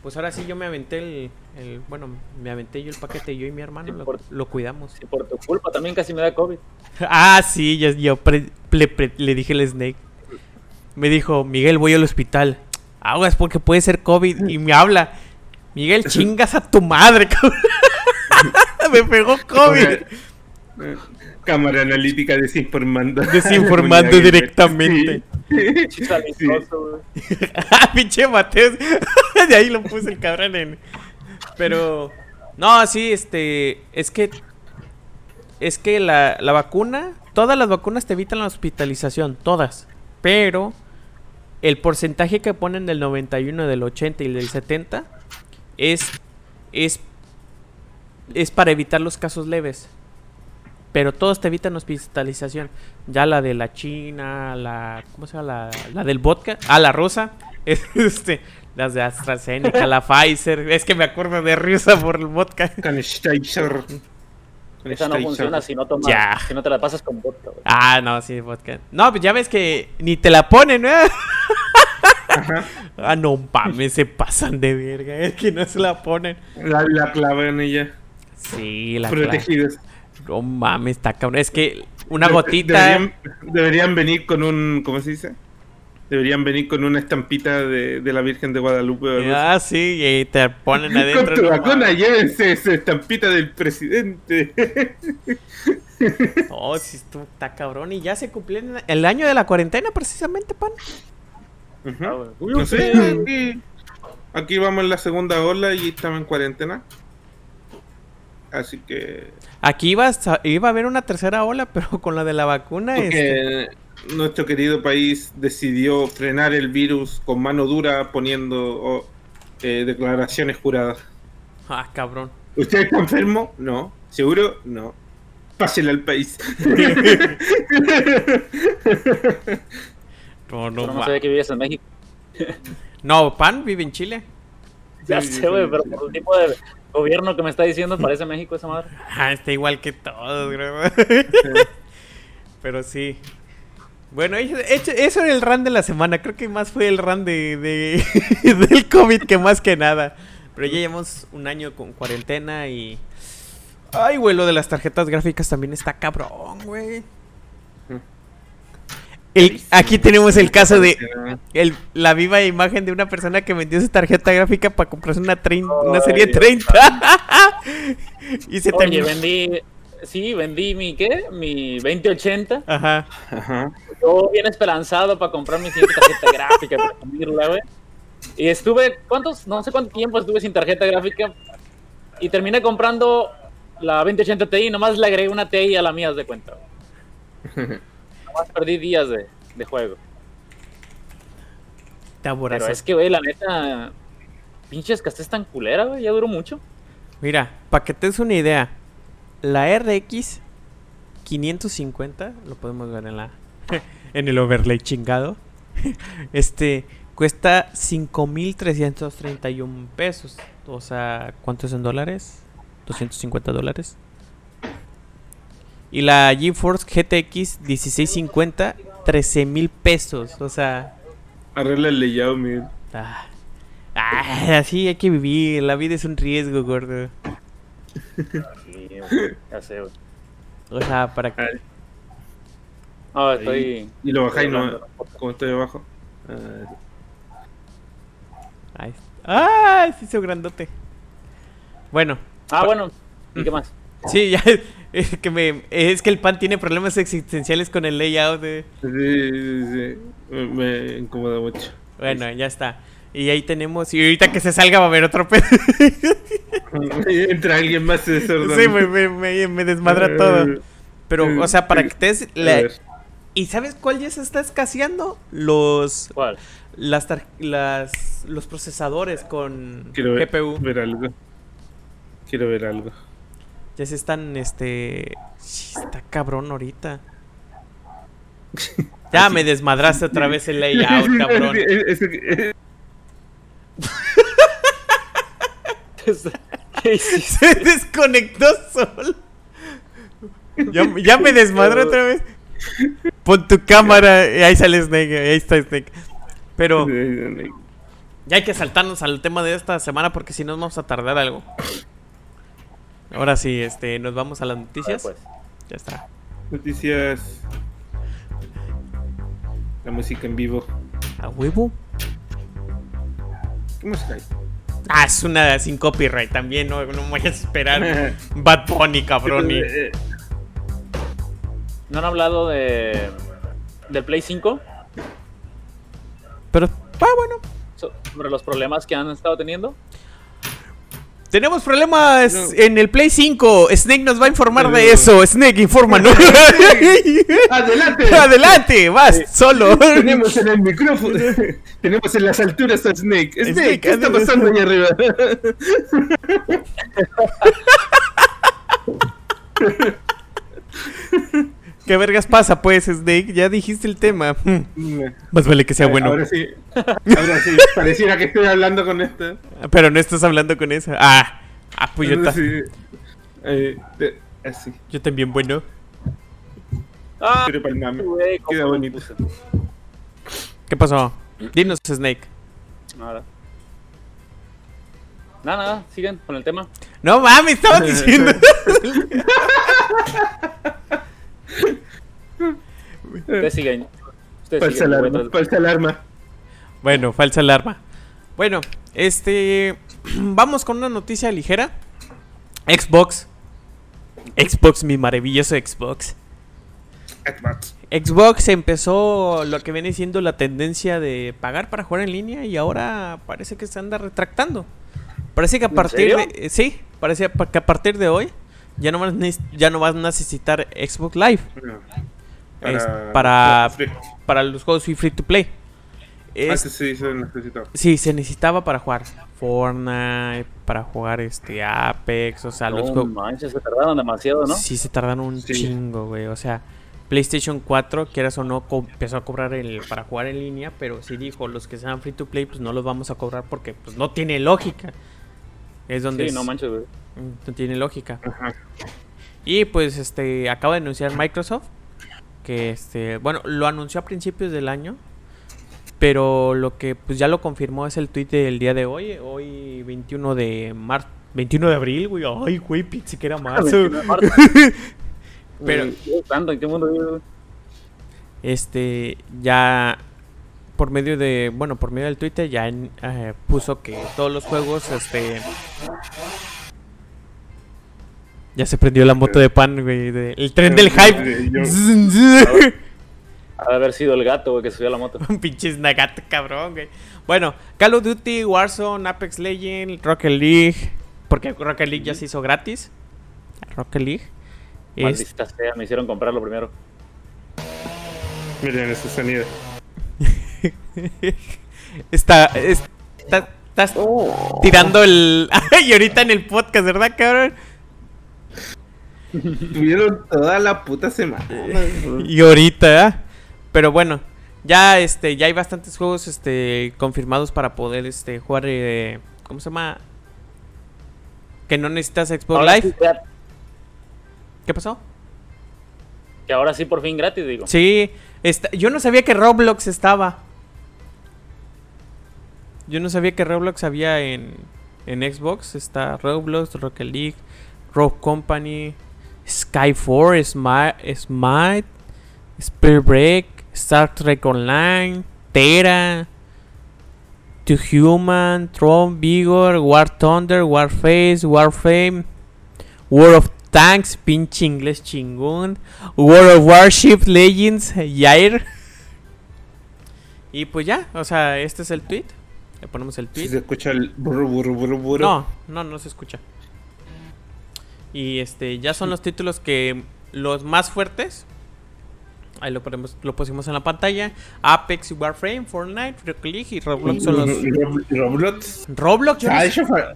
pues ahora sí yo me aventé el, el- bueno, me aventé yo el paquete, yo y mi hermano Sí, lo, por- lo cuidamos. Y por tu culpa también casi me da COVID. Ah, sí, yo, yo pre- le, pre- le dije al Snake. Me dijo, Miguel, voy al hospital. Aguas porque puede ser COVID. Y me habla, Miguel, chingas a tu madre, cabrón. me pegó COVID. Cámara analítica desinformando. Desinformando directamente. Ah, Pinche Mateos. De ahí lo puse el cabrón en. Pero. No, sí, este. Es que. Es que la, la vacuna. Todas las vacunas te evitan la hospitalización. Todas. Pero. El porcentaje que ponen del 91, del 80 y del 70. Es. Es. Es para evitar los casos leves. Pero todos te evitan hospitalización. Ya la de la China, la. ¿Cómo se llama? La, la del vodka. Ah, la rosa. Este. Las de AstraZeneca, la Pfizer. Es que me acuerdo de Rusa por el vodka. Con Steicher. Con Esa no funciona si no tomas, Ya. si no te la pasas con vodka, güey. Ah, no, sí, vodka. No, pues ya ves que ni te la ponen, ¿no? Ajá. Ah, no mames, se pasan de verga. Es que no se la ponen. La, la clave en ella. Sí, la Protegidos. No mames, está cabrón. Es que una gotita. Deberían, deberían venir con un. ¿Cómo se dice? Deberían venir con una estampita de, de la Virgen de Guadalupe. Ah, sí, y te ponen adentro. Con tu no vacuna, mames. llévense esa estampita del presidente. No, sí, esto está cabrón. Y ya se cumplió el año de la cuarentena, precisamente, pan. Ah. No sé, aquí, aquí vamos en la segunda ola y estamos en cuarentena. Así que. Aquí iba a, iba a haber una tercera ola, pero con la de la vacuna. este, Porque nuestro querido país decidió frenar el virus con mano dura poniendo oh, eh, declaraciones juradas. Ah, cabrón. ¿Usted está enfermo? No. ¿Seguro? No. Pásela al país. No, no, no sabía que vivías en México. no, pan vive en Chile. Ya sé, güey, pero por el tipo de gobierno que me está diciendo, parece México esa madre. Ah, está igual que todos, creo. Pero sí. Bueno, eso, era el run de la semana. Creo que más fue el run de, de- del COVID que más que nada. Pero ya llevamos un año con cuarentena y... Ay, güey, lo de las tarjetas gráficas también está cabrón, güey. El- aquí tenemos el caso de el- la viva imagen de una persona que vendió su tarjeta gráfica para comprarse una, trein- una serie Dios 30. y se Oye, terminó. vendí, sí, vendí mi, ¿qué? Mi 2080. Ajá. Ajá. Yo bien esperanzado para comprar mi siguiente tarjeta gráfica, para güey. Y estuve, ¿cuántos? No sé cuánto tiempo estuve sin tarjeta gráfica. Y terminé comprando la 2080 Ti, nomás le agregué una Ti a la mía, haz de cuenta. Nomás perdí días de, de juego. Te aborazas. Pero es que, güey, la neta, pinches castés tan culera, güey, ya duró mucho. Mira, para que te des una idea, la RX 550, lo podemos ver en la en el overlay chingado. Este cuesta 5331 pesos. O sea, ¿cuánto es en dólares? 250 dólares. Y la GeForce GTX 1650 13 mil pesos. O sea, Arregla el layout, Miguel. ah, ah, así hay que vivir. La vida es un riesgo, gordo. Sí, güey, ya sé, güey. O sea, para que... No, estoy. Y lo bajáis, ¿no? Como estoy abajo. Ah, Ahí está. ¡Ah! Se hizo grandote. Bueno, Ah, bueno. ¿Y qué más? sí, ya. Es que, me, es que el pan tiene problemas existenciales con el layout. de- sí, sí, sí. Me, me incomoda mucho. Bueno, ya está. Y ahí tenemos. Y ahorita que se salga va a haber otro pedo. Entra alguien más de sí, me, me, me, me desmadra todo. Pero, o sea, para que te des A la- ver. ¿Y sabes cuál ya se está escaseando? Los. ¿Cuál? Las, tar- las los procesadores con Quiero ver, GPU. ver algo. Quiero ver algo. Ya se están, este... Está cabrón ahorita. Ya me desmadraste otra vez el layout, cabrón. Se desconectó solo. Ya, ya me desmadró otra vez. Pon tu cámara. y Ahí sale Snake. Ahí está Snake. Pero ya hay que saltarnos al tema de esta semana porque si no nos vamos a tardar algo. Ahora sí, este, nos vamos a las noticias. Pues. Ya está. Noticias. La música en vivo. ¿A huevo? ¿Qué música hay? Ah, es una sin copyright también, no, no me vayas a esperar. Bad Bunny, cabrón. y- ¿No han hablado de. del Play 5? Pero, ah, bueno. So- Sobre los problemas que han estado teniendo. Tenemos problemas No. en el Play 5. Snake nos va a informar de eso. Snake, infórmanos. ¡Adelante! Adelante, vas, solo. Tenemos en el micrófono. Tenemos en las alturas a Snake. Snake, Snake, ¿qué está pasando allá arriba? ¿Qué vergas pasa, pues, Snake? Ya dijiste el tema. Más vale que sea bueno. Ahora sí. Ahora sí. Pareciera que estoy hablando con esta. Pero no estás hablando con esa. Ah, ah pues yo, Sí. Eh, de- así. yo también, bueno. ¡Ah! Pero para el mame. güey, ¿cómo Queda bonito. ¿Qué pasó? Dinos, Snake. Nada. Nada, nada, sigan con el tema. No mames, estaba diciendo. Ustedes siguen. Ustedes Falsa siguen. alarma. mientras- Falsa alarma. Bueno, falsa alarma. Bueno, este. Vamos con una noticia ligera. Xbox. Xbox, mi maravilloso Xbox. Xbox. Xbox empezó lo que viene siendo la tendencia de pagar para jugar en línea y ahora parece que se anda retractando. Parece que a ¿En partir serio? de. eh, Sí, parece pa- que a partir de hoy ya no, vas, ya no vas a necesitar Xbox Live No. Es para- para los juegos free free to play. Es- Antes sí se necesitaba. Sí, se necesitaba para jugar Fortnite, para jugar este Apex, o sea, los No juegos. manches, se tardaron demasiado, ¿no? Sí, se tardaron un Sí. chingo, güey. O sea, PlayStation 4, quieras o no, empezó a cobrar el para jugar en línea, pero sí dijo, los que sean free to play, pues no los vamos a cobrar porque pues no tiene lógica. Es donde Sí, es- no manches, güey. No tiene lógica. Ajá. Y pues este acaba de anunciar Microsoft que este, bueno, lo anunció a principios del año, pero lo que pues ya lo confirmó es el tweet del día de hoy, hoy 21 de marzo, 21 de abril, güey. Ay, güey, pensé que era marzo. Pero- ¿en qué mundo? Este ya por medio de, bueno, por medio del Twitter ya eh, puso que todos los juegos este ya se prendió la moto de pan, güey, de- el tren del hype. Yo- Ha de haber sido el gato, güey, que subió a la moto. Un pinche nagato cabrón, güey. Bueno, Call of Duty, Warzone, Apex Legends, Rocket League. Porque Rocket League ya se hizo gratis. Rocket League. Es, Maldita sea, me hicieron comprarlo primero. Miren ese sonido. está, es- está- estás tirando el. y ahorita en el podcast, ¿verdad, cabrón? Tuvieron toda la puta semana. Y ahorita, ¿eh? Pero bueno, ya este, ya hay bastantes juegos este confirmados para poder este jugar eh, ¿cómo se llama? Que no necesitas Xbox Ahora Live. sí, ¿Qué pasó? que ahora sí por fin gratis, digo. Sí, está, yo no sabía que Roblox estaba. Yo no sabía que Roblox había en, en Xbox. Está Roblox, Rocket League, Rogue Company, Sky 4, Smite, Spear Break, Star Trek Online, Terra, To Human, Tron, Vigor, War Thunder, Warface, Warframe, War of Tanks, pinche inglés chingón, War of Warship, Legends, Yair. Y pues ya, o sea, este es el tweet. Le ponemos el Si tweet. se escucha el burro, burro, burro, burro. No, no, no se escucha. Y este, ya son los títulos que los más fuertes. Ahí lo ponemos, lo pusimos en la pantalla. Apex y Warframe, Fortnite, Rocket League y Roblox son los. Rob- Roblox Roblox, se ha, hecho fa-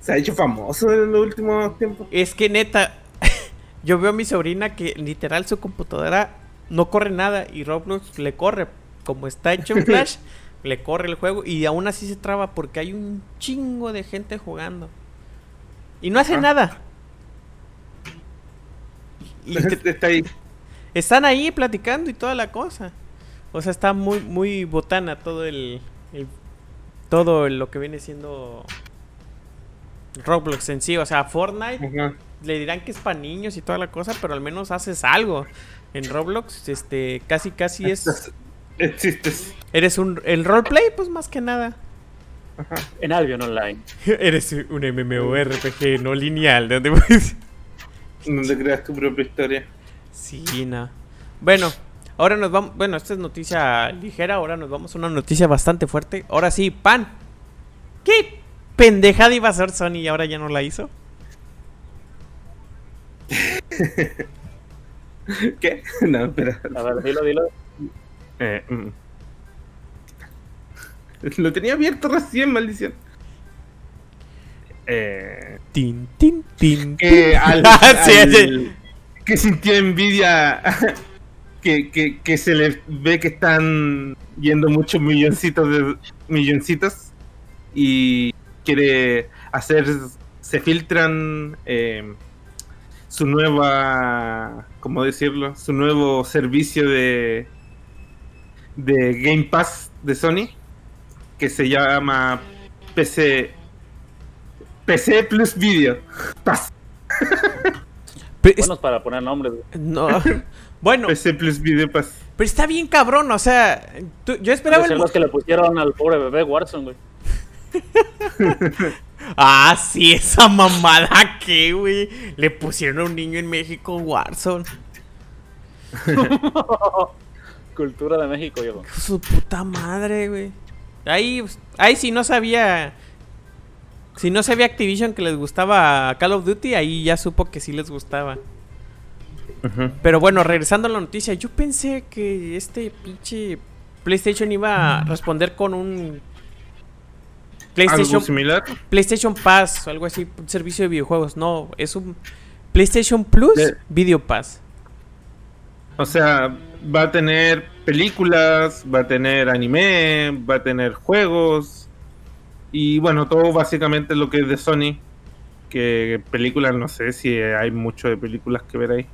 se ha hecho famoso en los últimos tiempos. es que neta, yo veo a mi sobrina que literal su computadora no corre nada y Roblox le corre. Como está hecho en Flash, le corre el juego y aún así se traba porque hay un chingo de gente jugando. Y no hace Ah. nada. Y te- Está ahí. están ahí platicando y toda la cosa. O sea, está muy, muy botana todo el, el- todo lo que viene siendo Roblox en sí. O sea, Fortnite Ajá. le dirán que es para niños y toda la cosa, pero al menos haces algo. En Roblox, este, casi casi es. Existes. Eres un. El roleplay, pues más que nada. Ajá. En Albion Online. Eres un MMORPG no lineal. Donde puedes- Donde creas tu propia historia. Sí, no. Bueno, ahora nos vamos. Bueno, esta es noticia ligera. Ahora nos vamos a una noticia bastante fuerte. Ahora sí, pan. ¿Qué pendejada iba a hacer Sony y ahora ya no la hizo? ¿Qué? No, espera. A ver, dilo, dilo. Eh, mm. Lo tenía abierto recién, maldición. Eh, Tin, tin, tin. que al, Sí, al- sí. que sintió envidia que, que, que se le ve que están yendo muchos milloncitos de milloncitos y quiere hacer se filtran eh, su nueva cómo decirlo su nuevo servicio de de Game Pass de Sony que se llama PC PC Plus Video es- Buenos para poner nombres. güey. no. Bueno, PC Plus Video Pass pero está bien cabrón. O sea, tú- yo esperaba el. los que le pusieron al pobre bebé Warzone, güey. Ah, sí, esa mamada que, güey. Le pusieron a un niño en México Warzone. Cultura de México, yo. Su puta madre, güey. Ahí, ahí si no sabía. Si no sabía Activision que les gustaba Call of Duty, ahí ya supo que sí les gustaba. Pero bueno, regresando a la noticia, yo pensé que este pinche PlayStation iba a responder con un algo PlayStation, similar PlayStation Pass o algo así, un servicio de videojuegos. No, es un PlayStation Plus De- Video Pass. O sea, va a tener películas, va a tener anime, va a tener juegos y bueno, todo básicamente lo que es de Sony. Que películas, no sé si hay mucho de películas que ver ahí.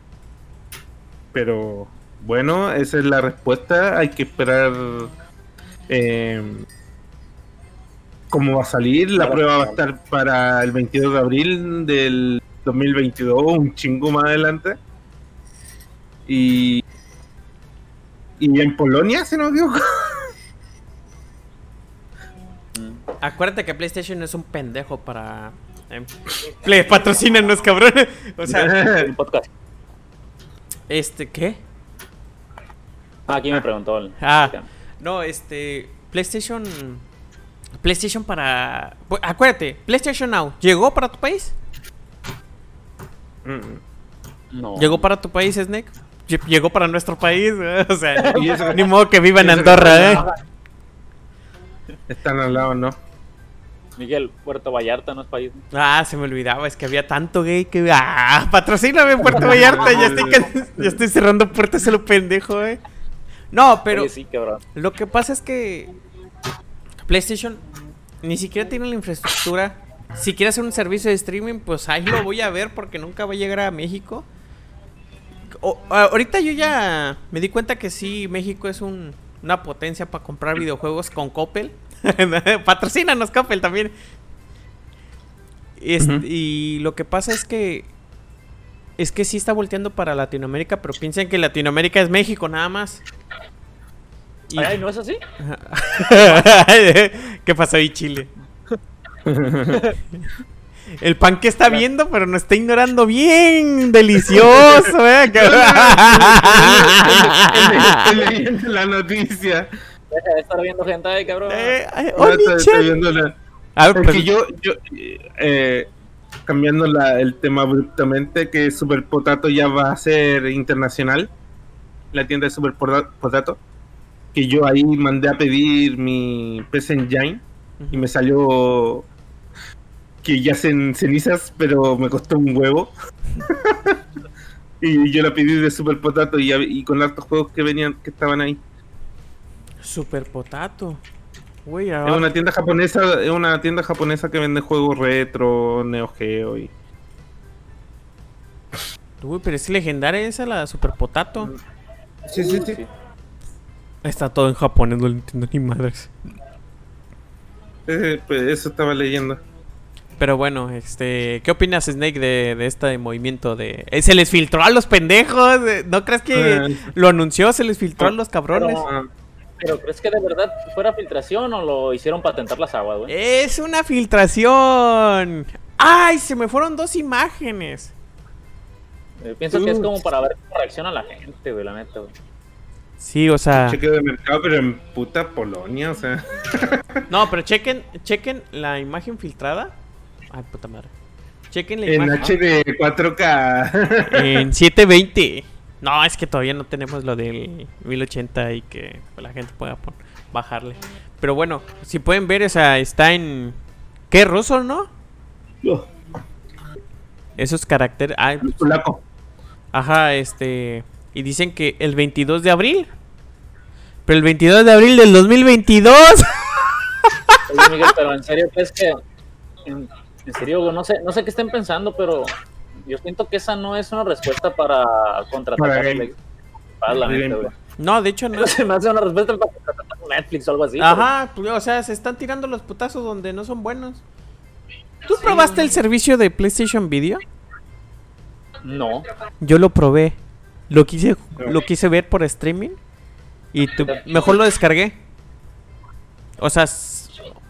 Pero bueno, esa es la respuesta. Hay que esperar eh, cómo va a salir. La prueba va a estar para el 22 de abril del 2022, un chingo más adelante. Y, y en Polonia, si no me equivoco. Acuérdate que PlayStation es un pendejo para. Eh, Play, patrocínanos, cabrón. O sea, Un podcast. este, ¿qué? Ah, aquí me preguntó. el- Ah, no, este. PlayStation. PlayStation para. Bu- Acuérdate, PlayStation Now, ¿llegó para tu país? Mm, No. ¿Llegó para tu país, Snake? Lle- Llegó para nuestro país, o sea, ni modo que viva en Andorra, ¿eh? Están al lado, ¿no? Miguel, Puerto Vallarta no es país. ¿no? Ah, se me olvidaba, es que había tanto gay que. ¡Ah! Patrocíname, Puerto Vallarta, ya estoy, can- ya estoy cerrando puertas a lo pendejo, ¿eh? No, pero. Oye, sí, cabrón. Lo que pasa es que PlayStation ni siquiera tiene la infraestructura. Si quiere hacer un servicio de streaming, pues ahí lo voy a ver porque nunca va a llegar a México. O- ahorita yo ya me di cuenta que sí, México es un- una potencia para comprar videojuegos con Coppel. Patrocínanos Coppel también. Este. Y lo que pasa es que. Es que sí está volteando para Latinoamérica, pero piensan que Latinoamérica es México nada más. Y- Ay, ¿no es así? ¿Qué pasó ahí, Chile? El pan que está viendo, pero nos está ignorando bien delicioso, ¿eh? La noticia. Deja de estar viendo gente ahí, cabrón. Eh, Oni-chan. estoy- estoy viendo la- A ver, Es pues, que yo, yo eh, cambiando la- el tema abruptamente, que Super Potato ya va a ser internacional, la tienda de Super Pota- Potato, que yo ahí mandé a pedir mi PC Engine y me salió que ya hacen cenizas, pero me costó un huevo. y yo la pedí de Super Potato y, y con hartos juegos que venían, que estaban ahí. Super Potato. Güey, Es una tienda japonesa, es una tienda japonesa que vende juegos retro, Neo Geo y Uy, pero es legendaria esa, la Super Potato. Sí, sí, sí. Está todo en japonés, no le entiendo ni madres. Eh, pues eso estaba leyendo. Pero bueno, este, ¿qué opinas, Snake, de, de este movimiento de... eh, se les filtró a los pendejos, eh, ¿no crees que Eh. lo anunció? Se les filtró a los cabrones. Pero- Ah, Pero ¿crees que de verdad fuera filtración o lo hicieron patentar las aguas, güey? Es una filtración. ¡Ay! Se me fueron dos imágenes. Eh, pienso que es como para ver cómo reacciona la gente, güey, la neta, güey. Sí, o sea... chequeo de mercado, pero en puta Polonia, o sea. No, pero chequen, chequen la imagen filtrada. Ay, puta madre. Chequen la En imagen HD 4K. en 720. No, es que todavía no tenemos lo del 1080 y que la gente pueda bajarle. Pero bueno, si pueden ver, o sea, está en... ¿Qué? ¿Ruso, no? Esos caracteres... El polaco. Ajá, este. Y dicen que el 22 de abril. Pero el 22 de abril del 2022. Oye, Miguel, pero en serio, ¿crees que... En, en serio, no sé, no sé qué estén pensando, pero yo siento que esa no es una respuesta para contratar Para a Netflix. Güey. No, de hecho no. Se me hace una respuesta para contratar a Netflix o algo así. Ajá, pues, o sea, se están tirando los putazos donde no son buenos. ¿Tú probaste el servicio de PlayStation Video? No. Yo lo probé. Lo quise, lo quise ver por streaming. Y tu- mejor lo descargué. O sea,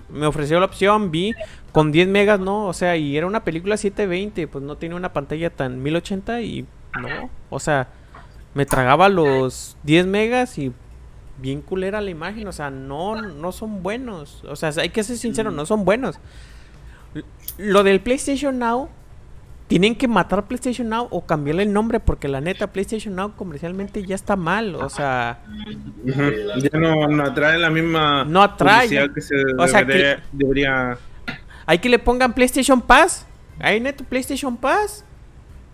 me ofreció la opción, vi con 10 megas, no, o sea, y era una película 720, pues no tiene una pantalla tan 1080 y no, o sea, me tragaba los 10 megas y bien culera la imagen, o sea, no, no son buenos, o sea, hay que ser sincero, no son buenos. Lo del PlayStation Now, tienen que matar PlayStation Now o cambiarle el nombre porque la neta PlayStation Now comercialmente ya está mal, o sea. Ya no, no atrae la misma. No atrae, que se O sea, debería, debería- hay que le pongan PlayStation Pass, ahí neto PlayStation Pass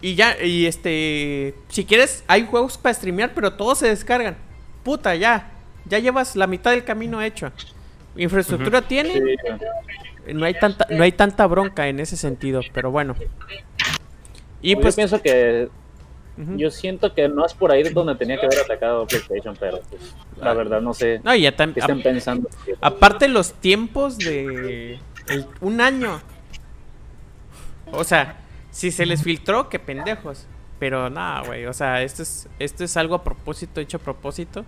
y ya y este, si quieres hay juegos para streamear, pero todos se descargan. Puta, ya. Ya llevas la mitad del camino hecho. Infraestructura tiene, Sí, no hay tanta no hay tanta bronca en ese sentido, pero bueno. Y Yo pues pienso que yo siento que no es por ahí donde tenía que haber atacado PlayStation, pero pues, la verdad no sé no, y ya qué estén pensando. Aparte los tiempos de el- un año. O sea, si se les filtró, qué pendejos. Pero nada, güey. O sea, esto es, esto es algo a propósito, hecho a propósito.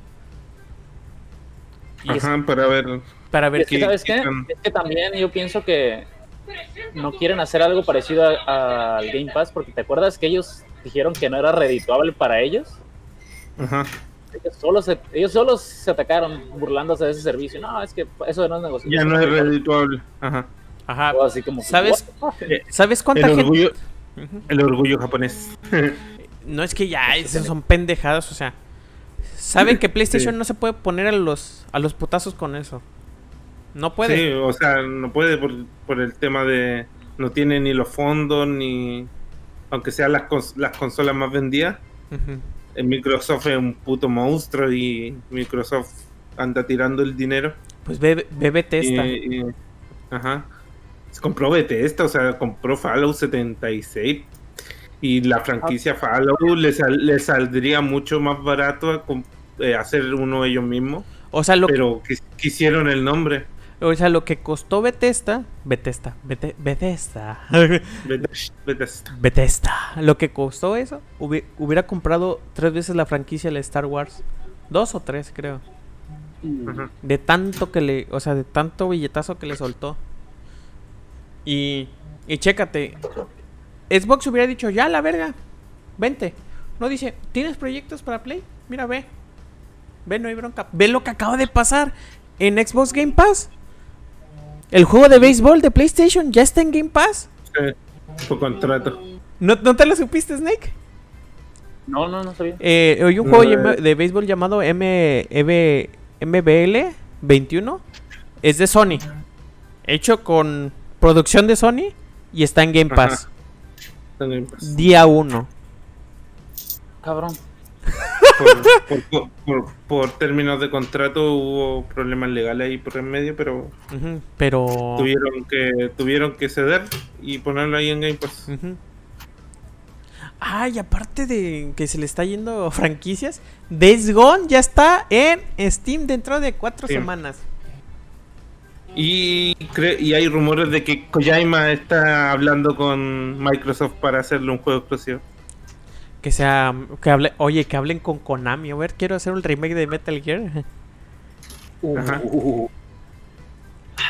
Y es Ajá, para ver. para ver Es que, qué. ¿sabes qué tan- Es que también yo pienso que no quieren hacer algo parecido a- al Game Pass, porque te acuerdas que ellos dijeron que no era redituable para ellos. Ajá. Ellos solos se, ellos solos se atacaron burlándose de ese servicio. No, es que eso no es negocio. Ya no es redituable. Ajá. Ajá. Todo así como, ¿Sabes? Eh, ¿Sabes cuánta El gente? orgullo, Ujú. el orgullo japonés. No es que ya, esas son pendejadas, o sea. Saben que PlayStation Sí. no se puede poner a los, a los putazos con eso. No puede. Sí, o sea, no puede por, por el tema de. No tiene ni los fondos, ni. Aunque sean las, cons- las consolas más vendidas. Eh, Microsoft es un puto monstruo y Microsoft anda tirando el dinero. Pues ve, ve Bethesda. Y- y- ajá. Compró Bethesda, o sea, compró Fallout 76. Y la franquicia Fallout le, sal- le saldría mucho más barato a eh, hacer uno ellos mismos. O sea, lo, Pero quis- quisieron el nombre. O sea, lo que costó Bethesda, Bethesda, Bethesda, Bethesda. Bethesda. Lo que costó eso, hubi- hubiera comprado tres veces la franquicia de Star Wars, dos o tres creo, de tanto que le, o sea, de tanto billetazo que le soltó. Y, y chécate, Xbox hubiera dicho, ya la verga, vente. No dice, ¿tienes proyectos para Play? Mira, ve. Ve, no hay bronca. Ve lo que acaba de pasar en Xbox Game Pass. El juego de béisbol de PlayStation ya está en Game Pass. Sí, por contrato. ¿No, no te lo supiste, Snake? No, no, no sabía. Eh, hay un juego No, eh. de béisbol llamado MBL 21. Es de Sony. Hecho con producción de Sony y está en Game Ajá. Pass. Pues, Día 1. Cabrón. por, por, por- por términos de contrato hubo problemas legales ahí por en medio, pero tuvieron que tuvieron que ceder y ponerlo ahí en Game Pass. Ujú. Ay, aparte de que se le está yendo franquicias, Days Gone ya está en Steam dentro de cuatro Sí. semanas. Y, cre- y hay rumores de que Kojima está hablando con Microsoft para hacerle un juego exclusivo. Que sea, que hable, oye, que hablen con Konami. A ver, quiero hacer un remake de Metal Gear. Ajá. Uh.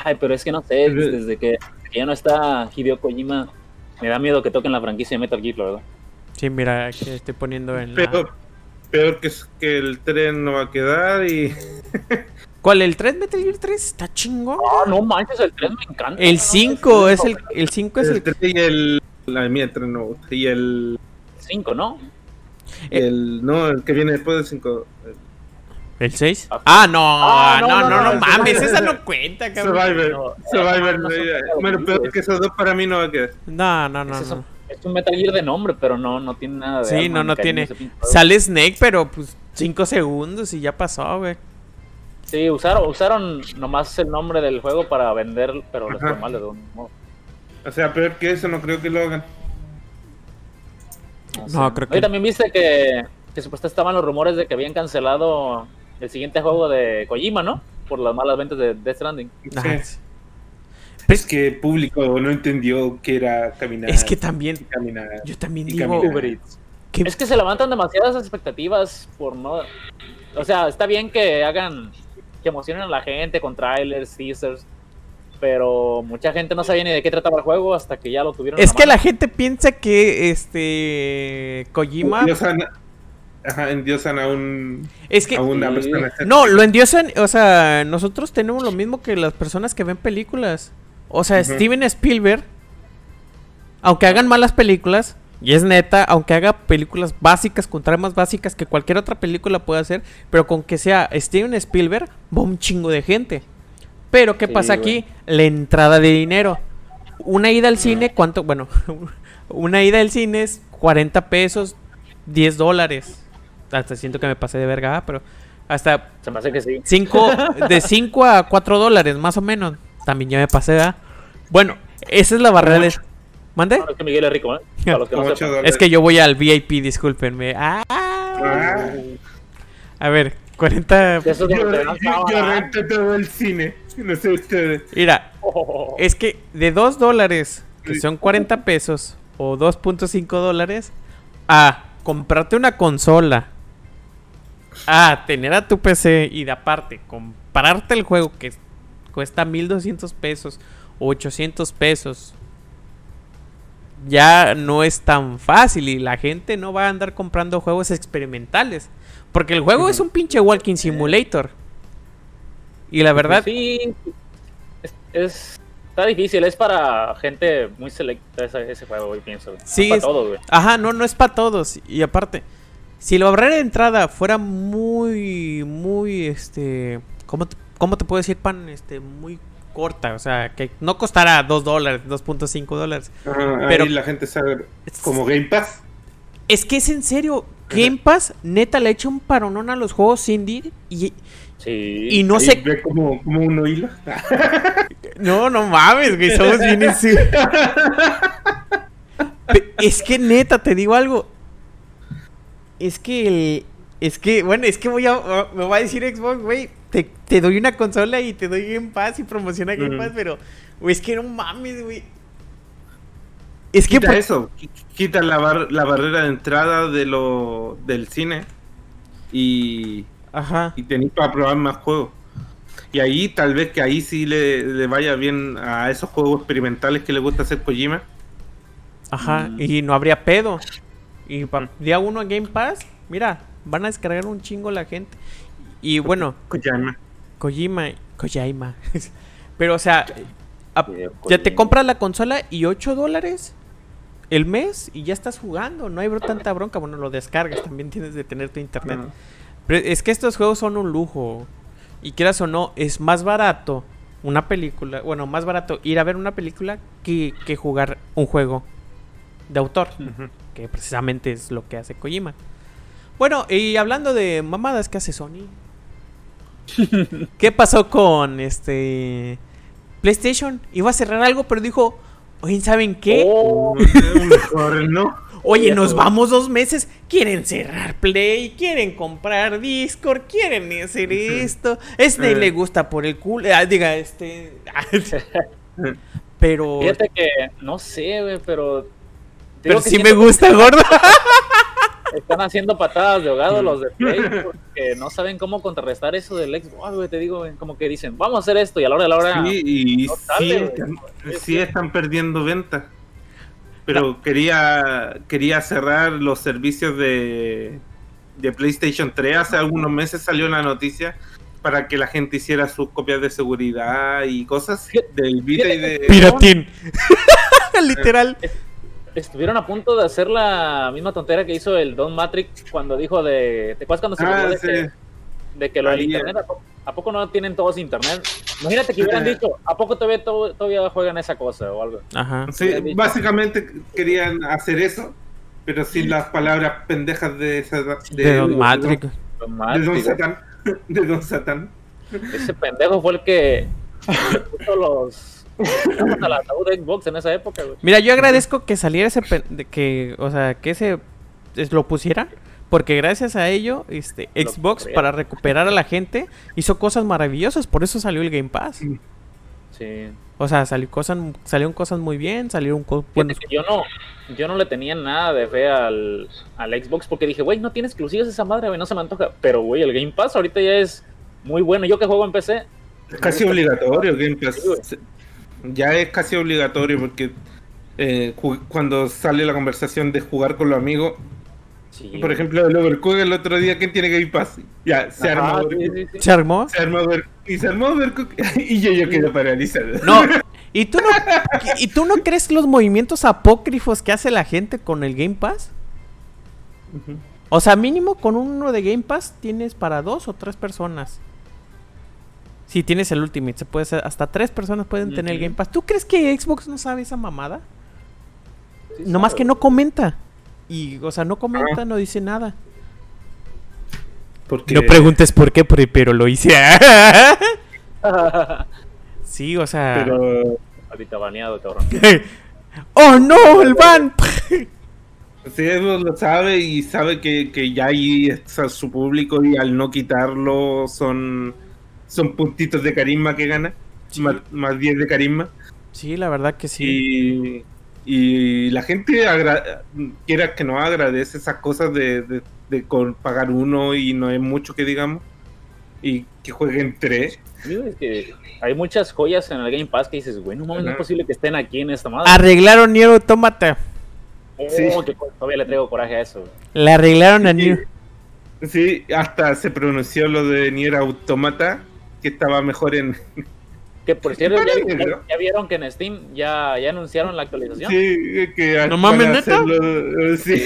Ay, pero es que no sé, Pero- desde que, ya no está Hideo Kojima, me da miedo que toquen la franquicia de Metal Gear, la verdad. Sí, mira, que estoy poniendo en la... Peor, peor que, es que el tren no va a quedar y ¿Cuál? ¿El 3 Metal Gear 3? Está chingón. Ah, no manches, el 3 me encanta. El No, 5 es no, el... El 5 es el el... tren y el la mía el tren no gusta. y el, 5, ¿no? el no el que viene después del 5 ¿El 6? Ah, Ah, no, Ah, no, no, no, no, no, no, mames, esa no cuenta, cabrón. Survivor No, Survivor no, eh, no, peor que esos dos para mí no va a quedar No, no, no. es, eso. no. es un Metal Gear de nombre, pero no, no tiene nada de. Sí, no, no tiene. Sale Snake, pero pues 5 segundos y ya pasó, güey. Sí, usaron, usaron nomás el nombre del juego para vender, pero les Ajá. fue mal de algún modo. o sea peor que eso no creo que lo hagan No, creo que- Y también viste que, que supuestamente estaban los rumores de que habían cancelado el siguiente juego de Kojima, ¿no? Por las malas ventas de Death Stranding. Ajá, Sí. sí. es que el público no entendió que era caminar Es que también, caminar yo también Y digo que Es que se levantan demasiadas expectativas por no. O sea, está bien que hagan. que emocionen a la gente con trailers, teasers. Pero mucha gente no sabía ni de qué trataba el juego hasta que ya lo tuvieron. es que mano. la gente piensa que este Kojima endiosan, ajá, endiosan a un es que a una Sí. persona no, lo endiosan, o sea, nosotros tenemos lo mismo que las personas que ven películas. O sea. Steven Spielberg aunque hagan malas películas, y es neta, aunque haga películas básicas, con tramas básicas que cualquier otra película puede hacer, pero con que sea Steven Spielberg, va un chingo de gente. Pero, ¿qué Sí, pasa güey. aquí? La entrada de dinero. Una ida al cine, ¿cuánto? Bueno, una ida al cine es 40 pesos, 10 dólares. Hasta siento que me pasé de verga, ah, pero hasta Se me hace que sí. Cinco, de 5 a 4 dólares, más o menos. También ya me pasé, ¿verdad? Bueno, esa es la barrera de... ¿Mande? No, es que Miguel es rico, ¿eh? Para los que no sepan. Es que yo voy al VIP, discúlpenme. Ah, Ah, a ver, 40... De esos yo, yo, yo rento todo el cine Mira, Oh, es que de 2 dólares, que son 40 pesos, o 2.5 dólares, a comprarte una consola, a tener a tu PC y de aparte comprarte el juego que cuesta 1200 pesos o 800 pesos, ya no es tan fácil y la gente no va a andar comprando juegos experimentales. Porque el juego es un pinche walking simulator. Y la verdad, Sí, es, es- está difícil, es para gente muy selecta ese, ese juego, güey, pienso. güey. Sí, No para todos, güey. Ajá, no, no es para todos. Y aparte, si la barrera de entrada fuera muy, muy, este, ¿cómo te, cómo te puedo decir, pan? Este, muy corta, o sea, que no costara 2 dólares, 2.5 dólares. Ah, Pero- ahí la gente sabe como Game Pass Es que es en serio, Game Pass, neta, le echa un paronón a los juegos indie y... Sí. Y no sé... ve como, como uno hilo No, no mames, güey, somos bien Es que neta, te digo algo. Es que el- Es que, bueno, es que voy a. Me va a decir Xbox, güey. te, te doy una consola y te doy Game Pass y promociona Game Mm. Pass, pero, güey, es que no mames, güey. Es que Quita por- eso, qui- quita la, bar- la barrera de entrada de lo, del cine y, Ajá. y tenéis para probar más juegos. Y ahí tal vez que ahí sí le, le vaya bien a esos juegos experimentales que le gusta hacer Kojima. Ajá, Mm. y no habría pedo. Y pa- día uno en Game Pass, mira, van a descargar un chingo la gente. Y bueno, Kojima. Kojima, Kojima. Pero o sea, a- ya te compras la consola y 8 dólares el mes y ya estás jugando. No hay bro- tanta bronca. Bueno, lo descargas, también tienes de tener tu internet. Ah. Pero es que estos juegos son un lujo. Y quieras o no, es más barato una película. Bueno, más barato ir a ver una película que, que jugar un juego de autor. Que precisamente es lo que hace Kojima. Bueno, y hablando de mamadas que hace Sony. ¿Qué pasó con este PlayStation? Iba a cerrar algo, pero dijo, oye, ¿saben qué? Oh, Mejor no. Oye, nos todo. vamos dos meses. Quieren cerrar Play, quieren comprar Discord, quieren hacer esto. Este le gusta por el culo. ah, diga, este. pero. Fíjate que, no sé, güey, pero... Pero sí me gusta, gordo. Están haciendo patadas de ahogado los de Play porque no saben cómo contrarrestar eso del Xbox, güey. Te digo, como que dicen, vamos a hacer esto y a la hora de la hora... Sí, y no sí, sale, están, sí están perdiendo ventas. Pero quería quería cerrar los servicios de, de PlayStation 3. Hace algunos meses salió una noticia para que la gente hiciera sus copias de seguridad y cosas del Vita y de... Piratín. Literal. Estuvieron a punto de hacer la misma tontera que hizo el Don Matrix cuando dijo de... ¿Te acuerdas cuando se Ah, de, que, de que lo del internet, ¿a poco, a poco no tienen todos internet? Imagínate que hubieran dicho, ¿a poco todavía, to- todavía juegan esa cosa o algo? Ajá. Sí, básicamente querían hacer eso, pero sin las palabras pendejas de, esa, de, De Don Matrix. Don de Don. Satán. De Don Satán. Ese pendejo fue el que le puso los... al ataúd de Xbox en esa época, güey. Mira, yo agradezco que saliera ese. que, o sea, que ese. es- lo pusiera. Porque gracias a ello, este, Xbox, para recuperar a la gente, hizo cosas maravillosas. Por eso salió el Game Pass. Sí. O sea, salió cosas, salieron cosas muy bien, salieron cosas yo no, yo no le tenía nada de fe al, al Xbox porque dije, güey, no tiene exclusivas esa madre, güey, no se me antoja. Pero, güey, el Game Pass ahorita ya es muy bueno. Yo que juego en PC, Casi obligatorio Game Pass. Sí, Ya es casi obligatorio porque eh, cuando sale la conversación de jugar con los amigos, sí. por ejemplo, el Overcooked el otro día, ¿quién tiene Game Pass? Ya, se Ajá, arma sí, Overcooked. sí, sí. ¿Se armó? Se arma Over- y se armó Overcooked y yo, yo quedé paralizado. No. ¿Y tú no, ¿Y tú no crees los movimientos apócrifos que hace la gente con el Game Pass? O sea, mínimo con uno de Game Pass tienes para dos o tres personas. Si tienes el Ultimate, se puede hacer, hasta tres personas pueden tener el. Game Pass. ¿Tú crees que Xbox no sabe esa mamada? Sí, Nomás sabe, que no comenta. Y, o sea, no comenta, no dice nada. Porque No preguntes por qué, pero, lo hice. sí, o sea. pero Ahorita baneado, cabrón. ¡Oh no! ¡El ban! sí, Xbox lo sabe y sabe que, que ya ahí está su público y al no quitarlo son, son puntitos de carisma que gana. Sí. Más, más 10 de carisma. Sí, la verdad que sí. Y, y la gente, agra- quiera que no agradece esas cosas de, de, de con- pagar uno y no es mucho que digamos. Y que jueguen tres. Sí, es que hay muchas joyas en el Game Pass que dices, güey, no mames, no es posible que estén aquí en esta madre. Arreglaron Nier Automata. Oh, sí. que todavía le traigo coraje a eso. güey. Le arreglaron a Nier. Sí, hasta se pronunció lo de Nier Automata, que estaba mejor en... Que por cierto, ya, ¿no? ya- ya vieron que en Steam ya, ya anunciaron la actualización. Sí, que No mames, ¿neta? hacerlo, eh, sí.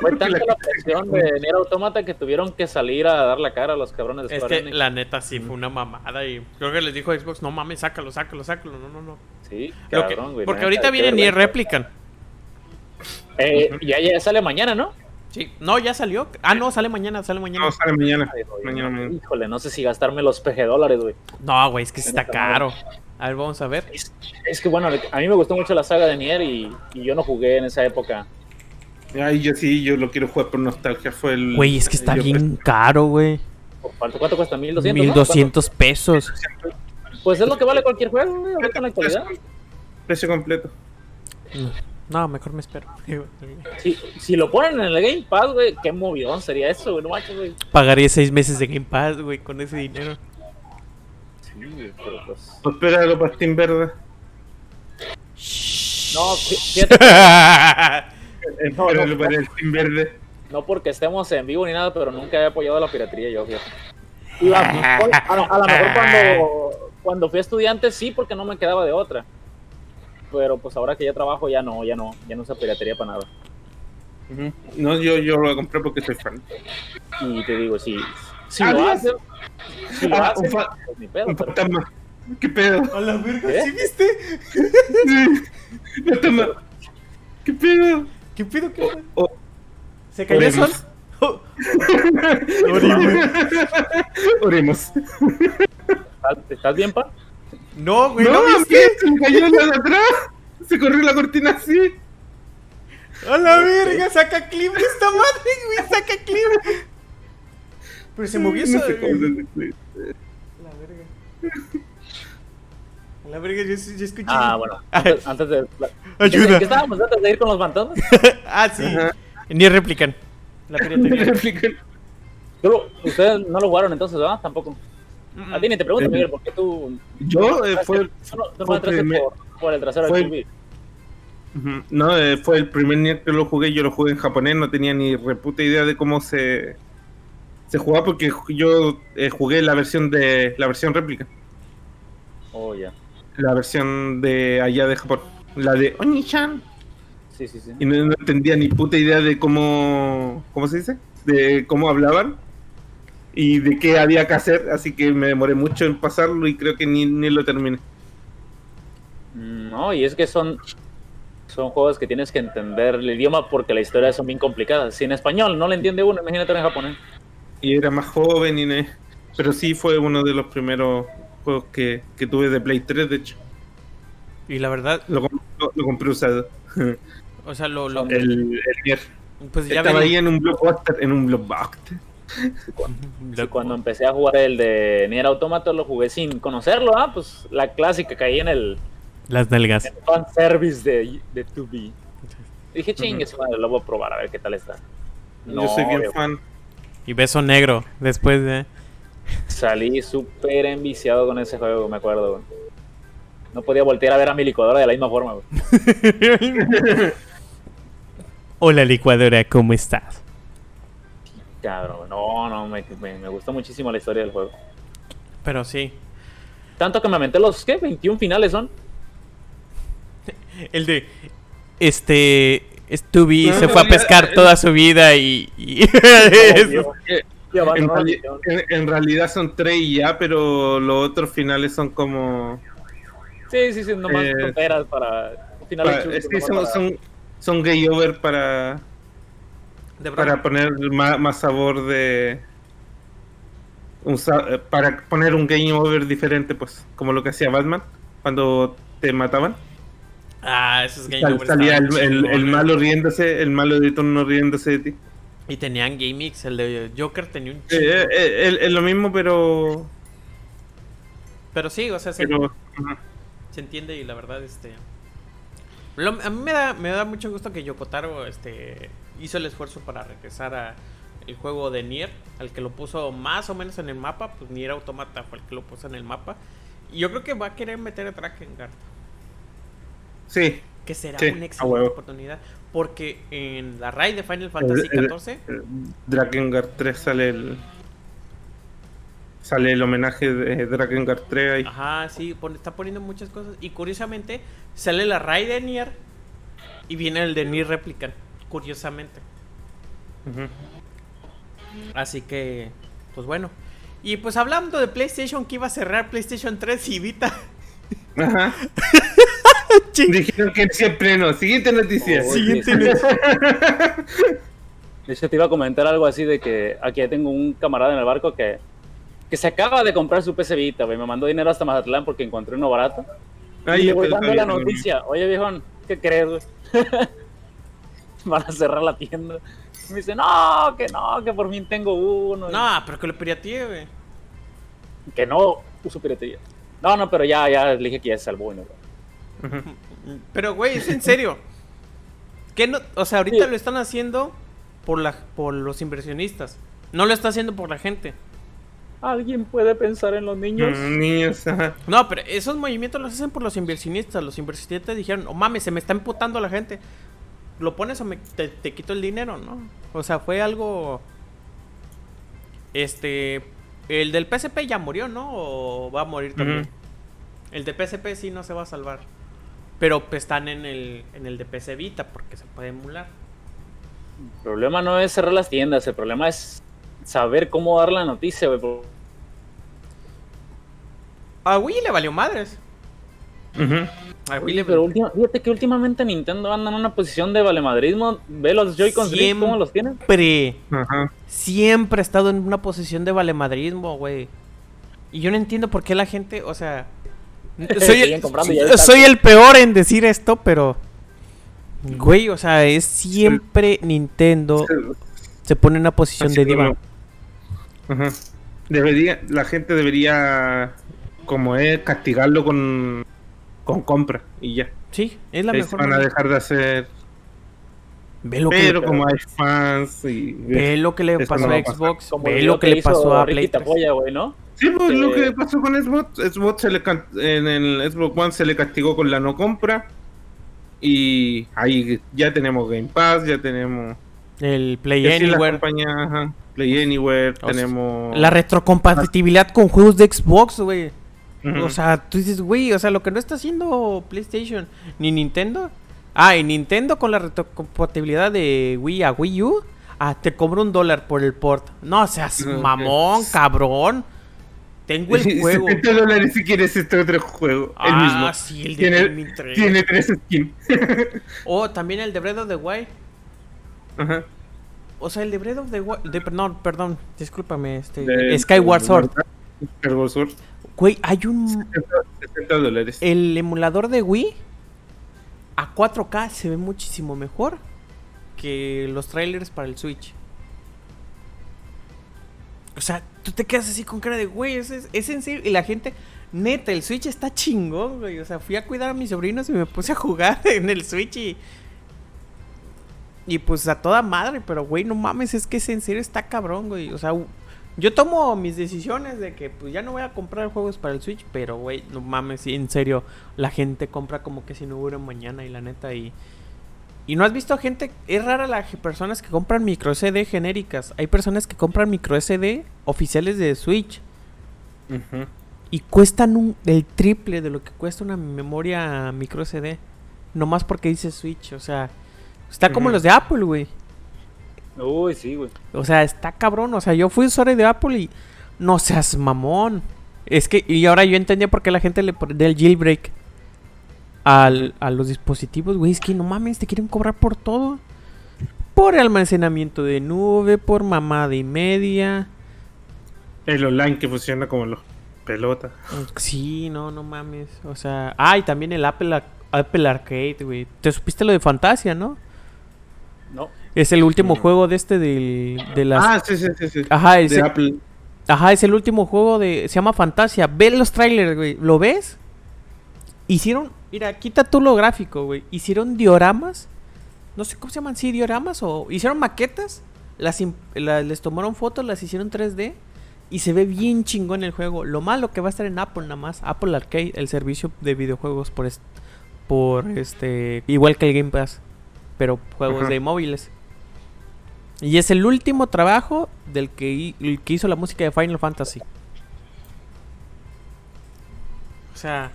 Fue tanta la presión de Nier Automata que tuvieron que salir a dar la cara a los cabrones de Es que Enix. la neta sí fue una mamada y creo que les dijo Xbox, no mames, sácalo, sácalo, sácalo, no, no, no. Sí, Lo que- cabrón, güey, porque neta, ahorita viene Nier. Replican. Eh, ya, ya sale mañana, ¿no? Sí, no, ya salió. Ah, no, sale mañana, sale mañana. No, sale mañana. Ay, güey, Mañana, no, mañana. Híjole, no sé si gastarme los PG dólares, güey. No, güey, es que sí está caro. A ver, vamos a ver. Es, es que bueno, a mí me gustó mucho la saga de Nier y, y yo no jugué en esa época. Ay, yo sí, yo lo quiero jugar por nostalgia. Fue el. Güey, es que está bien caro, güey. ¿Cuánto, cuánto cuesta? ¿1200? no? 1200 pesos. ¿Cuánto? Pues es lo que vale cualquier juego, güey, ahorita en la actualidad. Precio completo. No, mejor me espero. Si, si lo ponen en el Game Pass, güey, qué movidón sería eso, güey, no manches, güey. Pagaría seis meses de Game Pass, güey, con ese dinero. Sí, güey, pero pues... Pues espéralo para Steam Verde. No, fí- fíjate, Espéralo para el Steam Verde. no porque estemos en vivo ni nada, pero nunca he apoyado la piratería yo, fíjate. Y a, a, lo- a lo mejor cuando, cuando fui estudiante sí, porque no me quedaba de otra. Pero pues ahora que ya trabajo ya no, ya no, ya no uso piratería para nada. No, yo, yo lo compré porque soy fan. Y te digo, si, si Ah, lo hacen, si lo Ah, hacen, pues ni pedo, pero. ¿Qué pedo? A la verga, ¿Qué? ¿sí viste? Fantasma. ¿Qué pedo? ¿Qué pedo? ¿Qué pedo? Oh, ¿Se cayó el sol? Oremos. Oh. Oremos. ¿estás, estás bien, pa? No, güey, No, ¿no viste? Se me cayó la de atrás. Se corrió la cortina así. A la verga, saca clip de esta madre, güey, saca clip. Pero se movió eso. No sé. La verga. A la verga, yo, yo escuché. Ah, bueno, antes, antes de... Ayuda. ¿Qué estábamos antes de ir con los fantasmas? ah, sí. Ajá. Ni replican. La piratería. Replican. Ustedes no lo jugaron entonces, ¿verdad? Tampoco. A ti ni te pregunto, Eh, Miguel, ¿por qué tú... Yo eh, fue, por, por el trasero fue- del. No, eh, fue el primer Nier que lo jugué, yo lo jugué en japonés, no tenía ni reputa idea de cómo se se jugaba porque yo eh, jugué la versión de la versión réplica, Oh, ya. la versión de allá de Japón, la de Oni-chan Sí, sí, sí. y no, no entendía ni puta idea de cómo cómo se dice, de cómo hablaban y de qué había que hacer, así que me demoré mucho en pasarlo y creo que ni, ni lo terminé. Mm, No, y es que son, son juegos que tienes que entender el idioma porque las historias son bien complicadas. Si en español no le entiende uno, imagínate en japonés. y era más joven y ne- pero sí fue uno de los primeros juegos que, que tuve de Play 3 de hecho Y la verdad, lo, comp- lo- lo compré usado o sea, lo. lo el, el pues ya estaba ven- ahí en un blockbuster en un blockbuster Y cuando empecé a jugar el de Nier Automata lo jugué sin conocerlo, ah, pues la clásica caí en el, Las nalgas. en el fan service de, de 2B. Dije, chingue, su madre, lo voy a probar a ver qué tal está. yo soy bien fan Y beso negro después de. Salí súper enviciado con ese juego, me acuerdo. güey. No podía voltear a ver a mi licuadora de la misma forma. güey. Hola licuadora, ¿cómo estás? Cabrón, no, no, me, me, me gustó muchísimo la historia del juego. Pero sí. Tanto que me aventé los, ¿qué? 21 finales son. El de. Este. Stubby No, se fue a pescar toda su vida y. en, la reali- misión. en- en realidad son tres y ya pero los otros finales son como Sí, sí, sí, nomás Eh, tonteras para finales es que son, para- son son gay over para De para poner más, más sabor de un eh, para poner un game over diferente pues como lo que hacía Batman cuando te mataban Ah, esos game Sal- overs salía el, el- el malo riéndose el malo de turno riéndose de ti Y tenían GameX, el de Joker tenía un Eh, chingo. eh, eh, es- es lo mismo pero Pero sí, o sea, se, pero se entiende y la verdad, este. lo- a mí me da, me da mucho gusto que Yokotaro este, hizo el esfuerzo para regresar a el juego de Nier, al que lo puso más o menos en el mapa, pues Nier Automata fue el que lo puso en el mapa. Y yo creo que va a querer meter a Drakengard, sí que será Sí, una excelente oportunidad, porque en la raid de Final Fantasy XIV Drakengard 3 sale el sale el homenaje de Drakengard 3 ahí Ajá, sí, pone- está poniendo muchas cosas. Y curiosamente, sale la raid de Nier y viene el de Nier Replicant. Curiosamente. Ujú. Así que, pues bueno. Y pues hablando de PlayStation, que iba a cerrar PlayStation 3 y Vita. Ajá. Dijeron que siempre no. Siguiente noticia. Oh, Siguiente noticia. De hecho, te iba a comentar algo así de que aquí tengo un camarada en el barco que, que se acaba de comprar su PC Vita, güey. Me mandó dinero hasta Mazatlán porque encontré uno barato. Ay, y le voy dando la noticia. Oye, viejón, ¿qué crees, güey? Van a cerrar la tienda. Me dice, no, que no, que por fin tengo uno. No, pero que lo pirateé, güey. Que no uso piratería. No, no, pero ya, ya le dije que ya se salvó. Pero, güey, es en serio. ¿Qué no? O sea, ahorita Sí. lo están haciendo por, la, por los inversionistas. No lo está haciendo por la gente. ¿Alguien puede pensar en los niños? Mm, Niños, ajá. No, pero esos movimientos los hacen por los inversionistas. Los inversionistas dijeron, oh mames, se me está emputando la gente. ¿Lo pones o me, te, te quito el dinero, no? O sea, fue algo... Este... El del PSP ya murió, ¿no? ¿O va a morir también? El de PSP sí no se va a salvar. Pero pues, están en el, en el de PC Vita porque se puede emular. El problema no es cerrar las tiendas, el problema es saber cómo dar la noticia, güey. por- A Wii le valió madres. A Wii le Pero última- fíjate que últimamente Nintendo anda en una posición de valemadrismo. Ve los Joy-Cons cómo los tienen. siempre, siempre ha estado en una posición de valemadrismo, güey. Y yo no entiendo por qué la gente, o sea... Soy el, soy el peor en decir esto, pero... Güey, o sea, es siempre Nintendo se pone en una posición Así de diva. Ajá. Debería, la gente debería, como es, castigarlo con, con compra y ya. Sí, es la mejor. van a dejar de hacer. Ve lo que, Pero como hay fans y. ve lo que le pasó no a. Xbox, Como ve lo que le pasó a Play 3. Tapoya, güey, ¿no? Sí, pues lo Eh, que pasó con Xbox, Xbox se le can- en el Xbox One se le castigó con la no compra. Y ahí ya tenemos Game Pass, ya tenemos. El Play Anywhere. compañía, ajá, Play Anywhere, O sea, tenemos. La retrocompatibilidad con juegos de Xbox, güey. Ujú. O sea, tú dices, güey, o sea, lo que no está haciendo PlayStation ni Nintendo. Ah, y Nintendo con la retrocompatibilidad de Wii a Wii U. Ah, te cobro un dólar por el port. No seas mamón, cabrón. Tengo el juego. 70 dólares si quieres este otro juego. el Ah, mismo. sí, el de tiene, Gaming Trail. tiene tres skins. Oh, también el de Breath of the Wild. Ajá. O sea, el de Breath of the Wild. de- perdón, perdón, discúlpame. Este, De- Skyward Sword. Skyward Sword. Güey, hay un. 60 dólares. El emulador de Wii a 4K se ve muchísimo mejor que los trailers para el Switch. O sea, tú te quedas así con cara de, güey, es, es, en serio. Y la gente, neta, el Switch está chingón, güey. O sea, fui a cuidar a mis sobrinos y me puse a jugar en el Switch y. Y pues a toda madre, pero güey, no mames, es que es en serio está cabrón, güey. O sea, yo tomo mis decisiones de que pues ya no voy a comprar juegos para el Switch, pero güey, no mames, sí, en serio, la gente compra como que si no hubiera mañana y la neta y y no has visto gente, es rara las personas que compran micro SD genéricas. Hay personas que compran micro SD oficiales de Switch y cuestan un, el triple de lo que cuesta una memoria micro SD. Nomás porque dice Switch, o sea, está como los de Apple, güey. Uy, sí, güey. O sea, está cabrón. O sea, yo fui usuario de Apple y no seas mamón. Es que, y ahora yo entendía por qué la gente le pone del jailbreak al, a los dispositivos, güey. Es que no mames, te quieren cobrar por todo. Por almacenamiento de nube, por mamada y media. El online que funciona como los pelotas. Sí, no, no mames. O sea, ah, y también el Apple, Apple Arcade, güey. ¿Te supiste lo de Fantasia, no? No. Es el último juego de este del, de las... Ah, sí, sí, sí. sí. Ajá, el de se- Apple. Ajá, es el último juego de. Se llama Fantasia. Ve los trailers, güey. ¿Lo ves? Hicieron. Mira, quita tú lo gráfico, güey. Hicieron dioramas. No sé cómo se llaman, sí, dioramas. O hicieron maquetas. Las, les tomaron fotos, las hicieron 3D. Y se ve bien chingón el juego. Lo malo que va a estar en Apple nada más. Apple Arcade, el servicio de videojuegos por, est- por este. Igual que el Game Pass. Pero juegos Ajá. de móviles. Y es el último trabajo del que, el que hizo la música de Final Fantasy. O sea,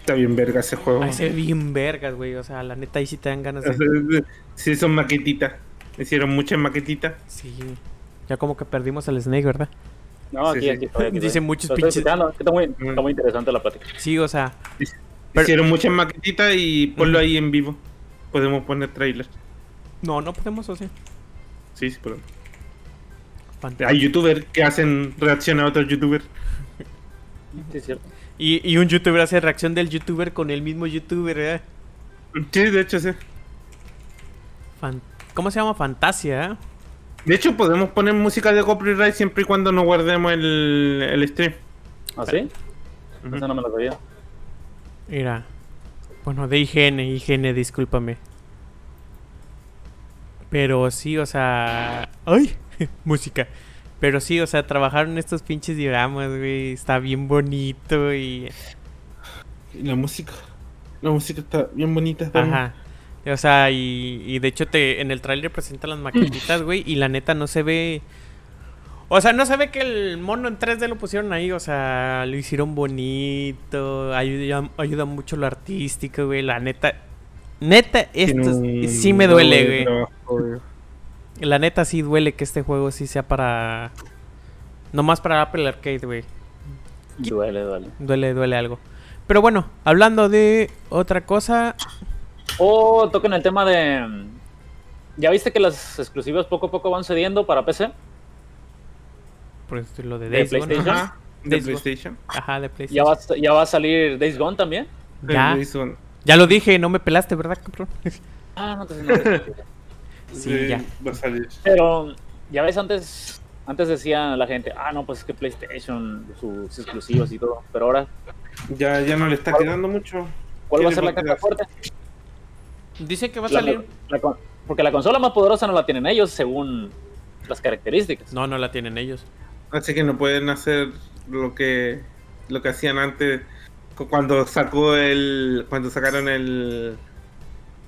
Está bien verga ese juego. ahí se ve bien vergas, güey. O sea, la neta ahí sí te dan ganas O sea, de... Sí, son maquetitas. Hicieron muchas maquetitas. Sí. Ya como que perdimos al Snake, ¿verdad? No, Sí, aquí, sí. aquí estoy, aquí Dicen muchos pinches- Está muy, Mm. está muy interesante la plática. Sí, o sea... Hic- Pero- Hicieron muchas maquetitas y ponlo ahí en vivo. Podemos poner trailers. No, no podemos hacer. Sí, sí, pero. Fant- Hay youtubers que hacen reacción a otros youtubers. Sí, es cierto. Y, y un youtuber hace reacción del youtuber con el mismo youtuber, ¿eh? Sí, de hecho, sí. Fan- ¿Cómo se llama? Fantasia, ¿eh? De hecho, podemos poner música de copyright siempre y cuando no guardemos el, el stream. ¿Ah, sí? Eso no me lo sabía. Mira. Bueno, de IGN, IGN, discúlpame. Pero sí, o sea. ¡Ay! Música. Pero sí, o sea, trabajar en estos pinches dioramas, güey. Está bien bonito y. Y la música. La música está bien bonita. también. Ajá. O sea, y, y de hecho te en el tráiler presentan las maquetitas, güey, y la neta no se ve... O sea, no se ve que el mono en 3D lo pusieron ahí, o sea, lo hicieron bonito, ayuda, ayuda mucho lo artístico, güey, la neta... Neta, esto un sí me duele, güey. trabajo. La neta sí duele que este juego sí sea para... Nomás para Apple Arcade, güey. Duele, duele. Duele, duele algo. Pero bueno, hablando de otra cosa... Oh, toquen el tema de. ¿Ya viste que las exclusivas poco a poco van cediendo para PC? Pues lo de ¿De Days Gone. PlayStation? Ajá. De Days Gone. PlayStation. Ajá, de ¿Ya PlayStation. va, a- ya va a salir Days Gone también? Ya. De Days Gone. Ya lo dije, no me pelaste, ¿verdad, cabrón? Ah, no te no te- Sí, ya. Va a salir. Pero, ya ves, antes antes decía la gente, ah, no, pues es que PlayStation, sus exclusivos y todo. Pero ahora, Ya, ya no le está quedando mucho. ¿cuál va a ¿Qué ser la va a caja fuerte? Dice que va a La- salir. la porque la consola más poderosa no la tienen ellos según las características. No, no la tienen ellos. Así que no pueden hacer lo que lo que hacían antes cuando sacó el cuando sacaron el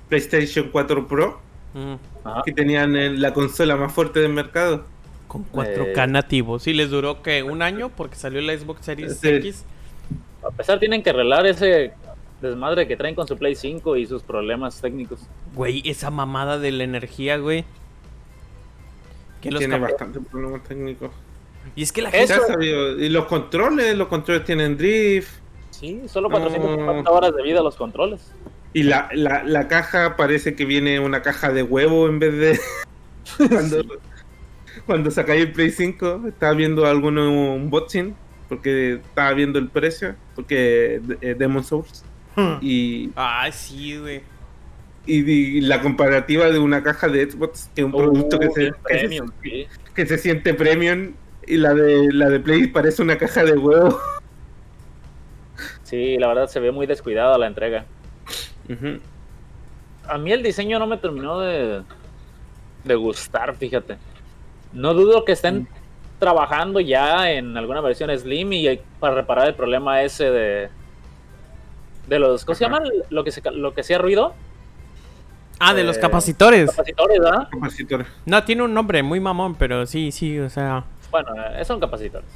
PlayStation 4 Pro Mm, Ajá. que tenían el- la consola más fuerte del mercado. Con 4K Eh. nativos. Sí, les duró que un año porque salió la Xbox Series Sí. X. A pesar tienen que arreglar ese desmadre que traen con su Play 5 y sus problemas técnicos. Güey, esa mamada de la energía, güey. Que los Tiene bastantes problemas técnicos. Y es que la Eso- gente. Ya sabido, Y los controles, los controles tienen drift. Sí, solo 450 No. horas de vida los controles. Y la, la, la caja parece que viene una caja de huevo en vez de. cuando, cuando sacáis el Play 5, estaba viendo alguno unboxing, porque estaba viendo el precio, porque eh, Demon Souls. Y, Ay, sí, güey. y, y la comparativa de una caja de Xbox, que es un producto que, Uh, se, que, se, sí. que se siente premium, y la de, la de Play parece una caja de huevo. Sí, la verdad se ve muy descuidada la entrega. A mí el diseño no me terminó de, de gustar, fíjate. No dudo que estén trabajando ya en alguna versión Slim y para reparar el problema ese de de los ¿cómo se Ajá. llaman? Lo que se, lo que hacía ruido, Ah, de los Eh, capacitores. capacitores, ¿verdad? Capacitores. No, tiene un nombre muy mamón, pero sí, sí, o sea. Bueno, eh, son capacitores.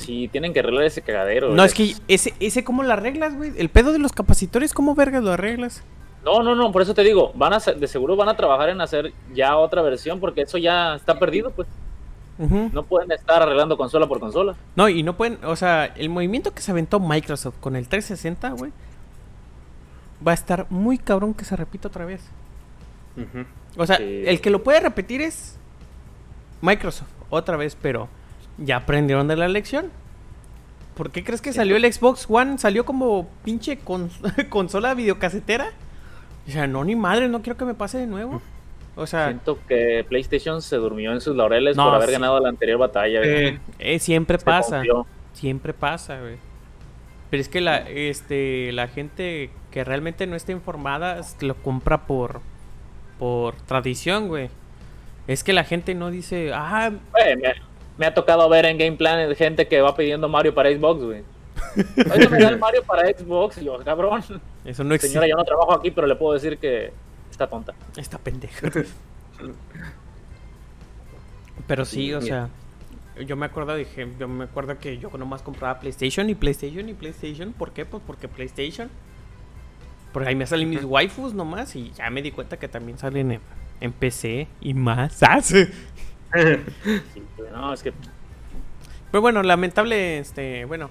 Sí, tienen que arreglar ese cagadero. No, es que ese, ese, ¿cómo lo arreglas, güey? El pedo de los capacitores, ¿cómo vergas lo arreglas? No, no, no, por eso te digo, van a de seguro van a trabajar en hacer ya otra versión porque eso ya está perdido, pues. No pueden estar arreglando consola por consola. No, y no pueden, o sea, el movimiento que se aventó Microsoft con el 360, güey, va a estar muy cabrón que se repita otra vez. O sea, Sí. el que lo puede repetir es Microsoft, otra vez, pero ya aprendieron de la lección. ¿Por qué crees que salió el Xbox One? Salió como pinche con- consola videocasetera. O sea, no, ni madre, no quiero que me pase de nuevo. O sea, Siento que PlayStation se durmió en sus laureles No, por haber sí. ganado la anterior batalla. Eh, eh, siempre Se pasa. confió. Siempre pasa, güey. Pero es que la, este, la gente que realmente no está informada lo compra por, por tradición, güey. Es que la gente no dice, ah, me, ha tocado ver en Game Planet gente que va pidiendo Mario para Xbox, güey. Oye, me da el Mario para Xbox. Y yo, cabrón. eso no existe. Señora, yo no trabajo aquí, pero le puedo decir que está tonta. Está pendeja. Pero sí, o sea, yo me acuerdo, dije, yo me acuerdo que yo nomás compraba PlayStation y PlayStation y PlayStation. ¿Por qué? Pues porque PlayStation. Porque ahí me salen mis waifus nomás y ya me di cuenta que también salen en, en PC y más. No, es que Pero bueno, lamentable, este, bueno,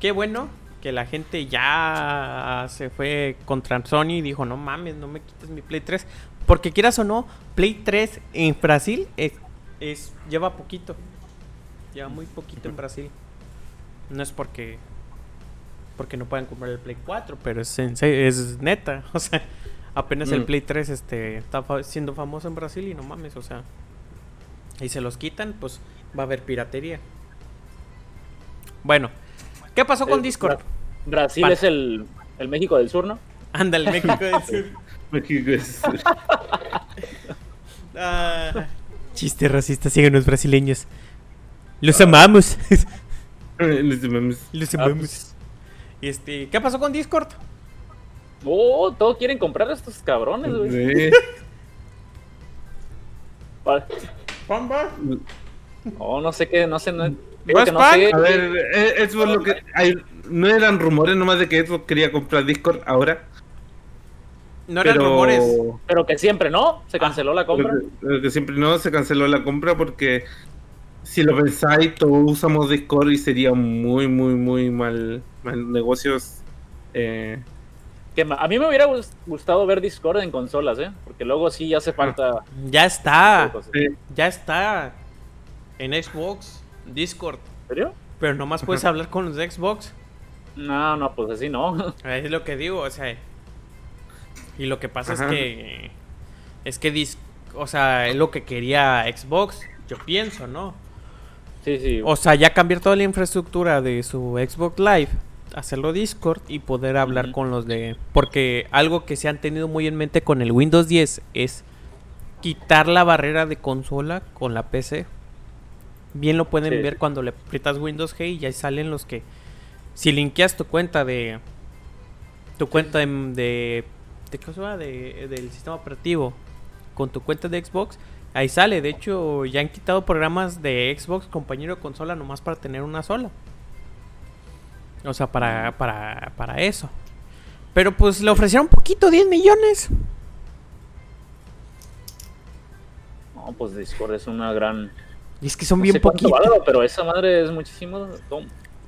qué bueno que la gente ya se fue contra Sony y dijo, no mames, no me quites mi Play 3. Porque quieras o no, Play 3 en Brasil es, es lleva poquito. Lleva muy poquito en Brasil. No es porque porque no puedan comprar el Play 4, pero es, en es neta. O sea, Apenas el Mm. Play 3 este, está fa- siendo famoso en Brasil y no mames, o sea. Y se los quitan, pues va a haber piratería. Bueno, ¿qué pasó con Eh, Discord? Bra- Brasil Vale. es el, el México del Sur, ¿no? Ándale, México del Sur. México es- Ah, chiste racista, siguen los brasileños. Los amamos. Les llamamos- los Ah, amamos. pues, Este, ¿qué pasó con Discord? Oh, todos quieren comprar a estos cabrones, güey. Sí. Pa- Oh, no sé qué, no sé, no, digo ¿Vas que no sé. A ver, eh, eso es lo que. hay- no eran rumores nomás de que Xbox quería comprar Discord ahora. No eran pero, rumores. Pero que siempre no, se canceló la compra. pero que- siempre no se canceló la compra porque si lo pensáis, todos usamos Discord y sería muy, muy, muy mal, mal negocios. Eh, a mí me hubiera gus- gustado ver Discord en consolas, ¿eh? Porque luego sí hace falta. Ya está. sí. Ya está. En Xbox, Discord. ¿En serio? Pero nomás puedes hablar con los de Xbox. No, no, pues así no. Es lo que digo, o sea. Y lo que pasa Ajá. es que. Es que, dis- o sea, es lo que quería Xbox. Yo pienso, ¿no? Sí, sí. O sea, ya cambiar toda la infraestructura de su Xbox Live, hacerlo Discord y poder hablar con los de... Porque algo que se han tenido muy en mente con el Windows 10 es quitar la barrera de consola con la PC. Bien lo pueden Sí. ver cuando le aprietas Windows G y ya salen los que... Si linkeas tu cuenta de... Tu cuenta de... de, de ¿qué se llama? De- del sistema operativo con tu cuenta de Xbox, ahí sale. De hecho, ya han quitado programas de Xbox compañero de consola nomás para tener una sola. O sea, para, para, para eso. Pero pues le ofrecieron poquito, 10 millones. No, pues Discord es una gran. Y es que son No bien poquitos. pero esa madre es muchísimo. Todo,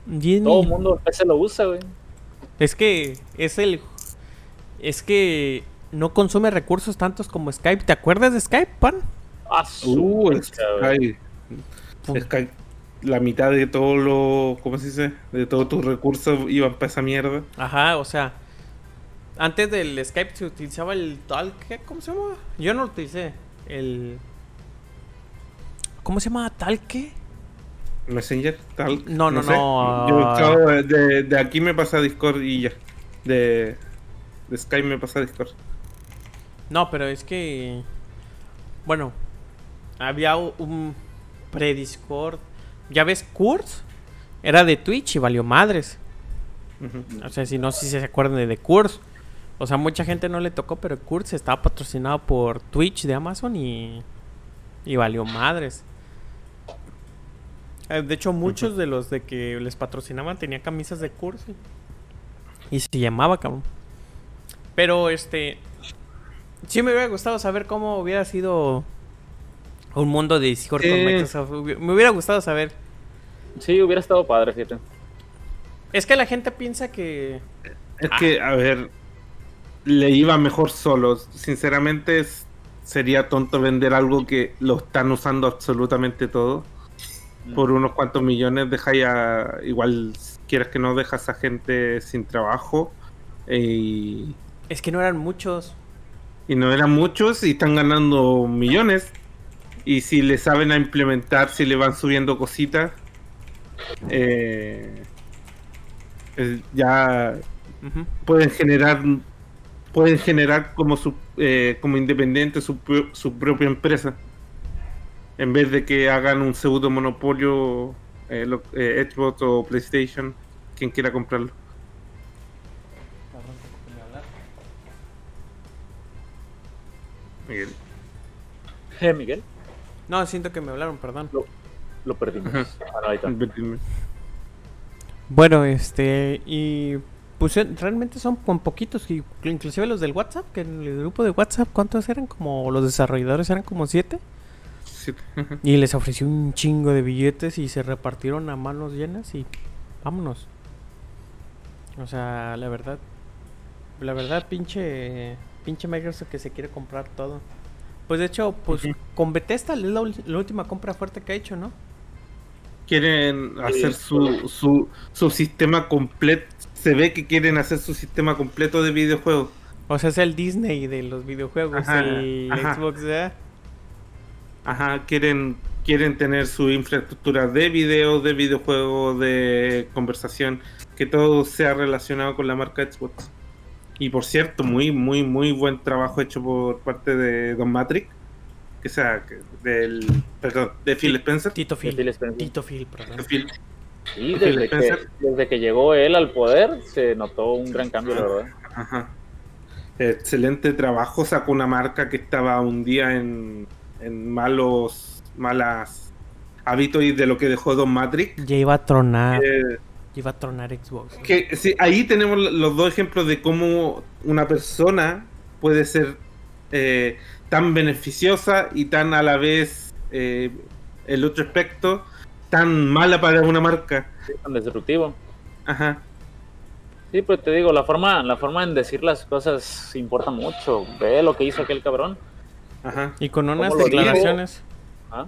10 todo el mundo PC lo usa, güey. Es que es el. Es que no consume recursos tantos como Skype. ¿Te acuerdas de Skype, pan? Ah, su Uh. Skype. Skype, la mitad de todo lo. ¿Cómo se dice? De todos tus recursos iban para esa mierda. Ajá, o sea. Antes del Skype se utilizaba el tal. ¿qué? ¿Cómo se llama? Yo no lo utilicé. El. ¿Cómo se llama? ¿Tal qué? Messenger, tal. No, no, sé. no, Yo de, aquí me pasa a Discord y ya. De, de Skype me pasa a Discord. No, pero es que. Bueno, había un pre-Discord. ¿Ya ves Kurz? Era de Twitch y valió madres. O sea, si no sé si se acuerdan de, de Kurz. O sea, mucha gente no le tocó, pero Kurz estaba patrocinado por Twitch de Amazon y. Y valió madres. Eh, De hecho, muchos de los de que les patrocinaban tenían camisas de Kurz. Y, se llamaba, cabrón. Pero este. Sí me hubiera gustado saber cómo hubiera sido un mundo de Discord con. Microsoft. Me hubiera gustado saber. Sí, hubiera estado padre, fíjate. Es que la gente piensa que. Es Ah. que, a ver, le iba mejor solo. Sinceramente, es- sería tonto vender algo que lo están usando absolutamente todo. Por unos cuantos millones, deja ya. Igual, quieras que no, dejas a gente sin trabajo. Y, Es que no eran muchos. y no eran muchos y están ganando millones. Y si le saben a implementar, si le van subiendo cositas, eh, eh, ya pueden generar pueden generar como su eh, como independiente su, su propia empresa. En vez de que hagan un pseudo monopolio eh, lo- eh, Xbox o PlayStation quien quiera comprarlo. Miguel. Eh, Miguel, No, siento que me hablaron, perdón. Lo perdimos. Ahí está. Bueno, este. Y. Pues eh, realmente son con poquitos. Inclusive los del WhatsApp. Que en el grupo de WhatsApp, ¿cuántos eran? Como los desarrolladores eran como siete. Sí. Y les ofreció un chingo de billetes y se repartieron a manos llenas y vámonos. O sea, la verdad. La verdad, pinche. Pinche Microsoft que se quiere comprar todo. Pues de hecho, pues Ujú. con Bethesda es la última compra fuerte que ha hecho, ¿no? Quieren hacer su, su, su sistema completo se ve que quieren hacer su sistema completo de videojuegos O sea, es el Disney de los videojuegos, Ajá, el ajá. Xbox, ¿verdad? Ajá, quieren, quieren tener su infraestructura de video, de videojuegos, de conversación, que todo sea relacionado con la marca Xbox. Y por cierto, muy, muy, muy buen trabajo hecho por parte de Don Matrix, que sea, del, perdón, de Phil Spencer. Tito Phil. Phil Spencer. Tito Phil, perdón. De Phil- Y Phil desde que, Spencer. desde que llegó él al poder, se notó un gran cambio, la verdad. Ajá. Excelente trabajo, sacó una marca que estaba un día en, en malos, malas hábitos y de lo que dejó Don Matrix. Ya iba a tronar. Eh, ya iba a tronar Xbox. que sí, ahí tenemos los dos ejemplos de cómo una persona puede ser eh, tan beneficiosa y tan a la vez eh, el otro aspecto tan mala para una marca. Tan destructivo. Ajá. Sí, pero te digo, la forma, la forma en decir las cosas importa mucho. Ve lo que hizo aquel cabrón. Ajá. Y con unas declaraciones. ¿Ah?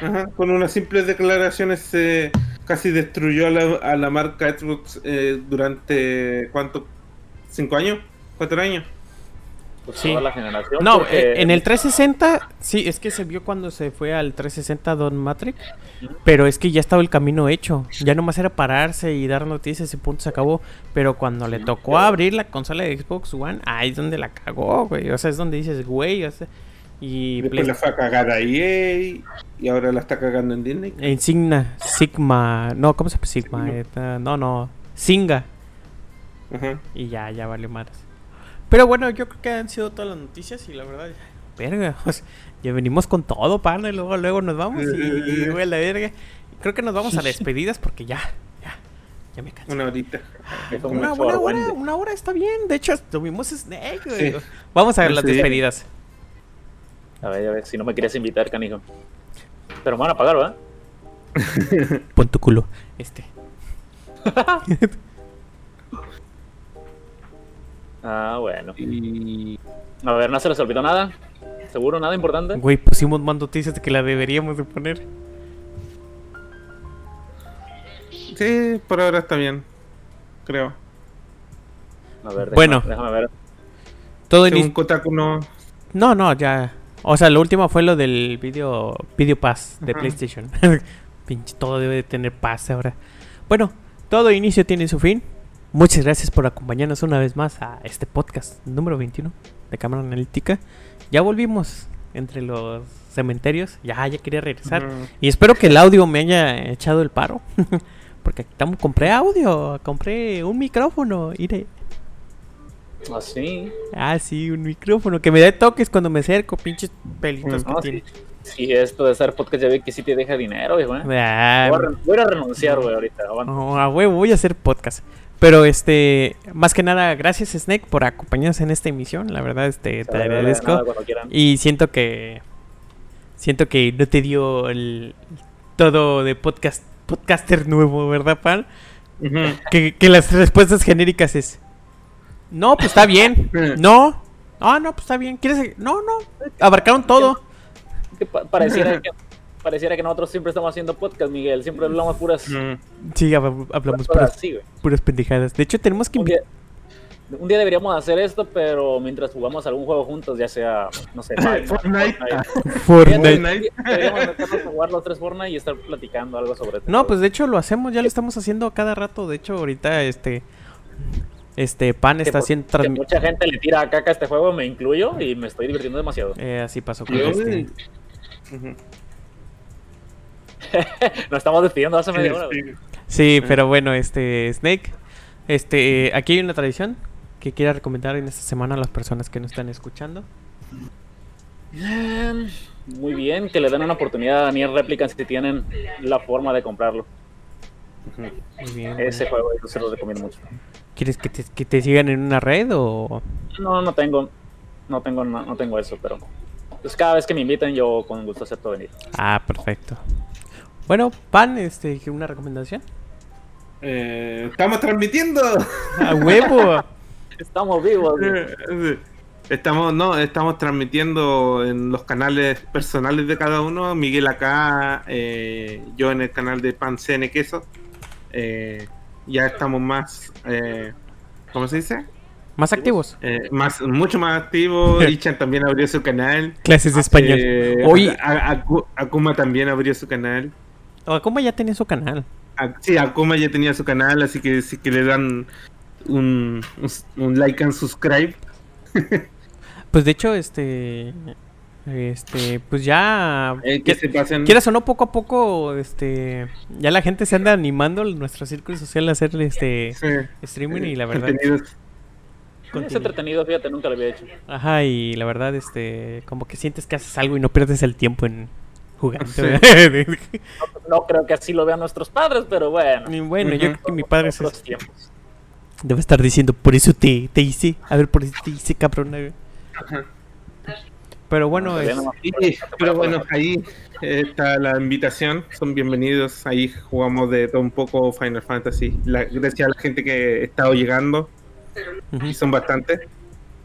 Ajá, con unas simples declaraciones se casi destruyó a la, a la marca Xbox eh, durante ¿cuánto? ¿Cinco años? ¿Cuatro años? Pues Sí. toda la generación. No, porque- eh, en el 360, sí, es que se vio cuando se fue al 360 Don Matrix, pero es que ya estaba el camino hecho, ya nomás era pararse y dar noticias y punto se acabó, pero cuando le tocó abrir la consola de Xbox One, ahí es donde la cagó, güey, o sea, es donde dices, güey, o sea, y Después Play- la fue a cagar a EA y ahora la está cagando en Disney. Insignia, Sigma, no, ¿cómo se llama Sigma? Sigma. Eh, no, no, Singa, Ajá. y ya, ya valió más. Pero bueno, yo creo que han sido todas las noticias y la verdad, verga, o sea, ya venimos con todo, pana, y luego, luego nos vamos y, y, güey, la verga. Creo que nos vamos a despedidas porque ya, ya, ya me cansé. Una horita. fue Una, hora, una hora está bien, de hecho, tuvimos Snake, güey. Sí. Vamos a ver las Sí. despedidas. A ver, a ver, si no me querías invitar, canijo. Pero me van a pagar, ¿verdad? Pon tu culo, este. Ah, bueno. Y A ver, ¿no se les olvidó nada? ¿Seguro? ¿Nada importante? Güey, pusimos más noticias de que la deberíamos de poner. sí, por ahora está bien. Creo. A ver, déjame, Bueno. déjame ver. Todo Según inicio... Kotaku no. No, no, ya. O sea, lo último fue lo del video, video pass de Ajá. PlayStation. Pinche, todo debe de tener paz ahora. Bueno, todo inicio tiene su fin. Muchas gracias por acompañarnos una vez más a este podcast número 21 de Cámara Analítica. Ya volvimos entre los cementerios. Ya, ya quería regresar. Y espero que el audio me haya echado el paro. Porque estamos, compré audio, compré un micrófono. Mire. Así. Ah, sí, un micrófono que me dé toques cuando me acerco, pinches pelitos que No, tiene. sí, sí, esto de hacer podcast ya vi que sí te deja dinero, güey. Voy Ah, a, voy a renunciar, güey, ahorita. no, a huevo, voy a hacer podcast. Pero este, más que nada, gracias Snake por acompañarnos en esta emisión. La verdad, este, te agradezco. Y siento que siento que no te dio el todo de podcast podcaster nuevo, ¿verdad, pan? Ujú. Que, que las respuestas genéricas es No, pues está bien. No. Ah, no, pues está bien. ¿Quieres? No, no. Abarcaron todo. Que pa- pareciera, que, pareciera que nosotros siempre estamos haciendo podcast, Miguel. Siempre hablamos puras, Ujú. Sí, hab- hablamos puras puras, así, puras pendejadas. De hecho, tenemos que Un día, un día deberíamos hacer esto, pero mientras jugamos algún juego juntos, ya sea, no sé, Fortnite. Fortnite. Fortnite. Deberíamos meternos a jugar los tres Fortnite y estar platicando algo sobre este No, juego. pues de hecho lo hacemos, ya lo estamos haciendo a cada rato. De hecho, ahorita este este pan Que está haciendo mucha gente le tira caca a este juego, me incluyo, y me estoy divirtiendo demasiado. eh, así pasó con este. Nos estamos despidiendo hace media hora. Sí. Sí, pero bueno, este Snake, este aquí hay una tradición que quiera recomendar en esta semana a las personas que nos están escuchando. Em, Muy bien, que le den una oportunidad a Daniel Replicant si tienen la forma de comprarlo. Muy bien. Ese juego yo se lo recomiendo mucho. ¿Quieres que te, que te sigan en una red o No, no tengo, no tengo, no, no tengo eso, pero pues cada vez que me inviten yo con gusto acepto venir. Ah, perfecto. Bueno, pan, este, una recomendación. Eh, estamos transmitiendo. A huevo. Estamos vivos. güey. Estamos, no, estamos transmitiendo en los canales personales de cada uno. Miguel acá, eh, yo en el canal de Pan CN Queso. Eh, ya estamos más, eh, ¿cómo se dice? Más activos. Eh, más, mucho más activo. Ichan también abrió su canal. Clases de español. Eh, Hoy, Akuma también abrió su canal. Akuma ya tenía su canal. A- sí, Akuma ya tenía su canal, así que si que le dan un, un, un like and subscribe. Pues de hecho, este. Este, pues ya. eh, que se pasen. Quieras o no, poco a poco, este. Ya la gente se anda animando en nuestro círculo social a hacer este Sí, streaming y eh, la verdad. contenidos. Es entretenido, fíjate, nunca lo había hecho. Ajá, y la verdad, este. Como que sientes que haces algo y no pierdes el tiempo en jugando. Sí. ¿verdad? No creo que así lo vean nuestros padres, pero bueno. Y bueno, yo creo que mi padre tiempos. debe estar diciendo, por eso te, te hice. A ver, por eso te hice, cabrón. a ver". Pero bueno, es, no- Sí, pero bueno, ahí está la invitación. Son bienvenidos. Ahí jugamos de todo un poco Final Fantasy. La- gracias a la gente que ha estado llegando. ujú, Y son bastantes.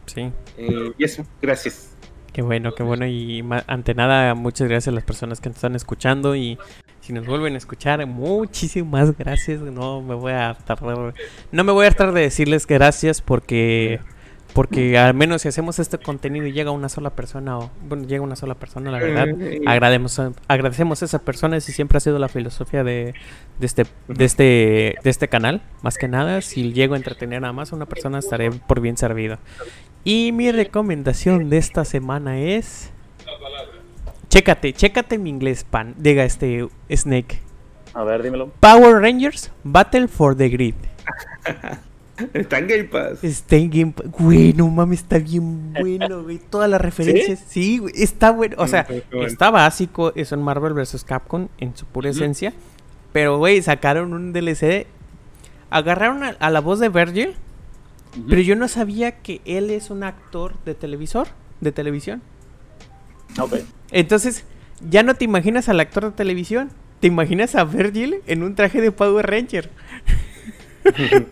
sí. Eh, y eso, gracias. Qué bueno, qué bueno. Y ante nada, muchas gracias a las personas que nos están escuchando. Y si nos vuelven a escuchar, muchísimas gracias. No me voy a tardar. No me voy a tardar de decirles gracias porque. Porque al menos si hacemos este contenido y llega una sola persona, o bueno, llega una sola persona, la verdad, agradecemos a, agradecemos a esa persona. Si siempre ha sido la filosofía de, de este, de este, de este canal, más que nada, si llego a entretener a más a una persona, estaré por bien servido. Y mi recomendación de esta semana es. Chécate, chécate mi inglés, pan. Diga este Snake. A ver, dímelo. Power Rangers Battle for the Grid. Está en Game Pass. Está en Game Pa- Güey, no mames, está bien bueno, güey. Todas las referencias. Sí, güey, está bueno. O sea, Mm, está bueno. está básico. Es un Marvel vs. Capcom en su pura esencia. Pero, güey, sacaron un DLC. Agarraron a, a la voz de Virgil. Pero yo no sabía que él es un actor de televisor. De televisión. Ok. Entonces, ya no te imaginas al actor de televisión. Te imaginas a Virgil en un traje de Power Ranger.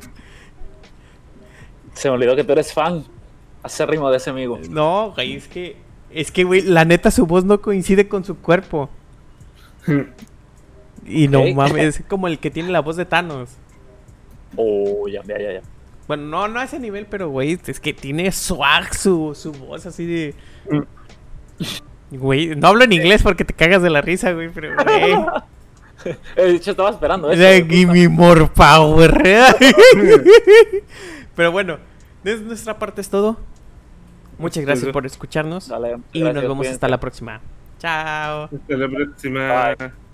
Se me olvidó que tú eres fan acérrimo de ese amigo. No, güey, es que. Es que, güey, la neta su voz no coincide con su cuerpo. Y no mames, es como el que tiene la voz de Thanos. Oh, ya, ya, ya. ya. Bueno, no, no a ese nivel, pero, güey, es que tiene swag su, su voz así de. Güey, no hablo en inglés porque te cagas de la risa, güey, pero, güey. Eh, De hecho, estaba esperando eso. De Give me more power. pero bueno, de nuestra parte es todo. Muchas gracias por escucharnos. Dale, Y gracias, nos vemos cuídense. hasta la próxima. Chao. Hasta la próxima. Bye.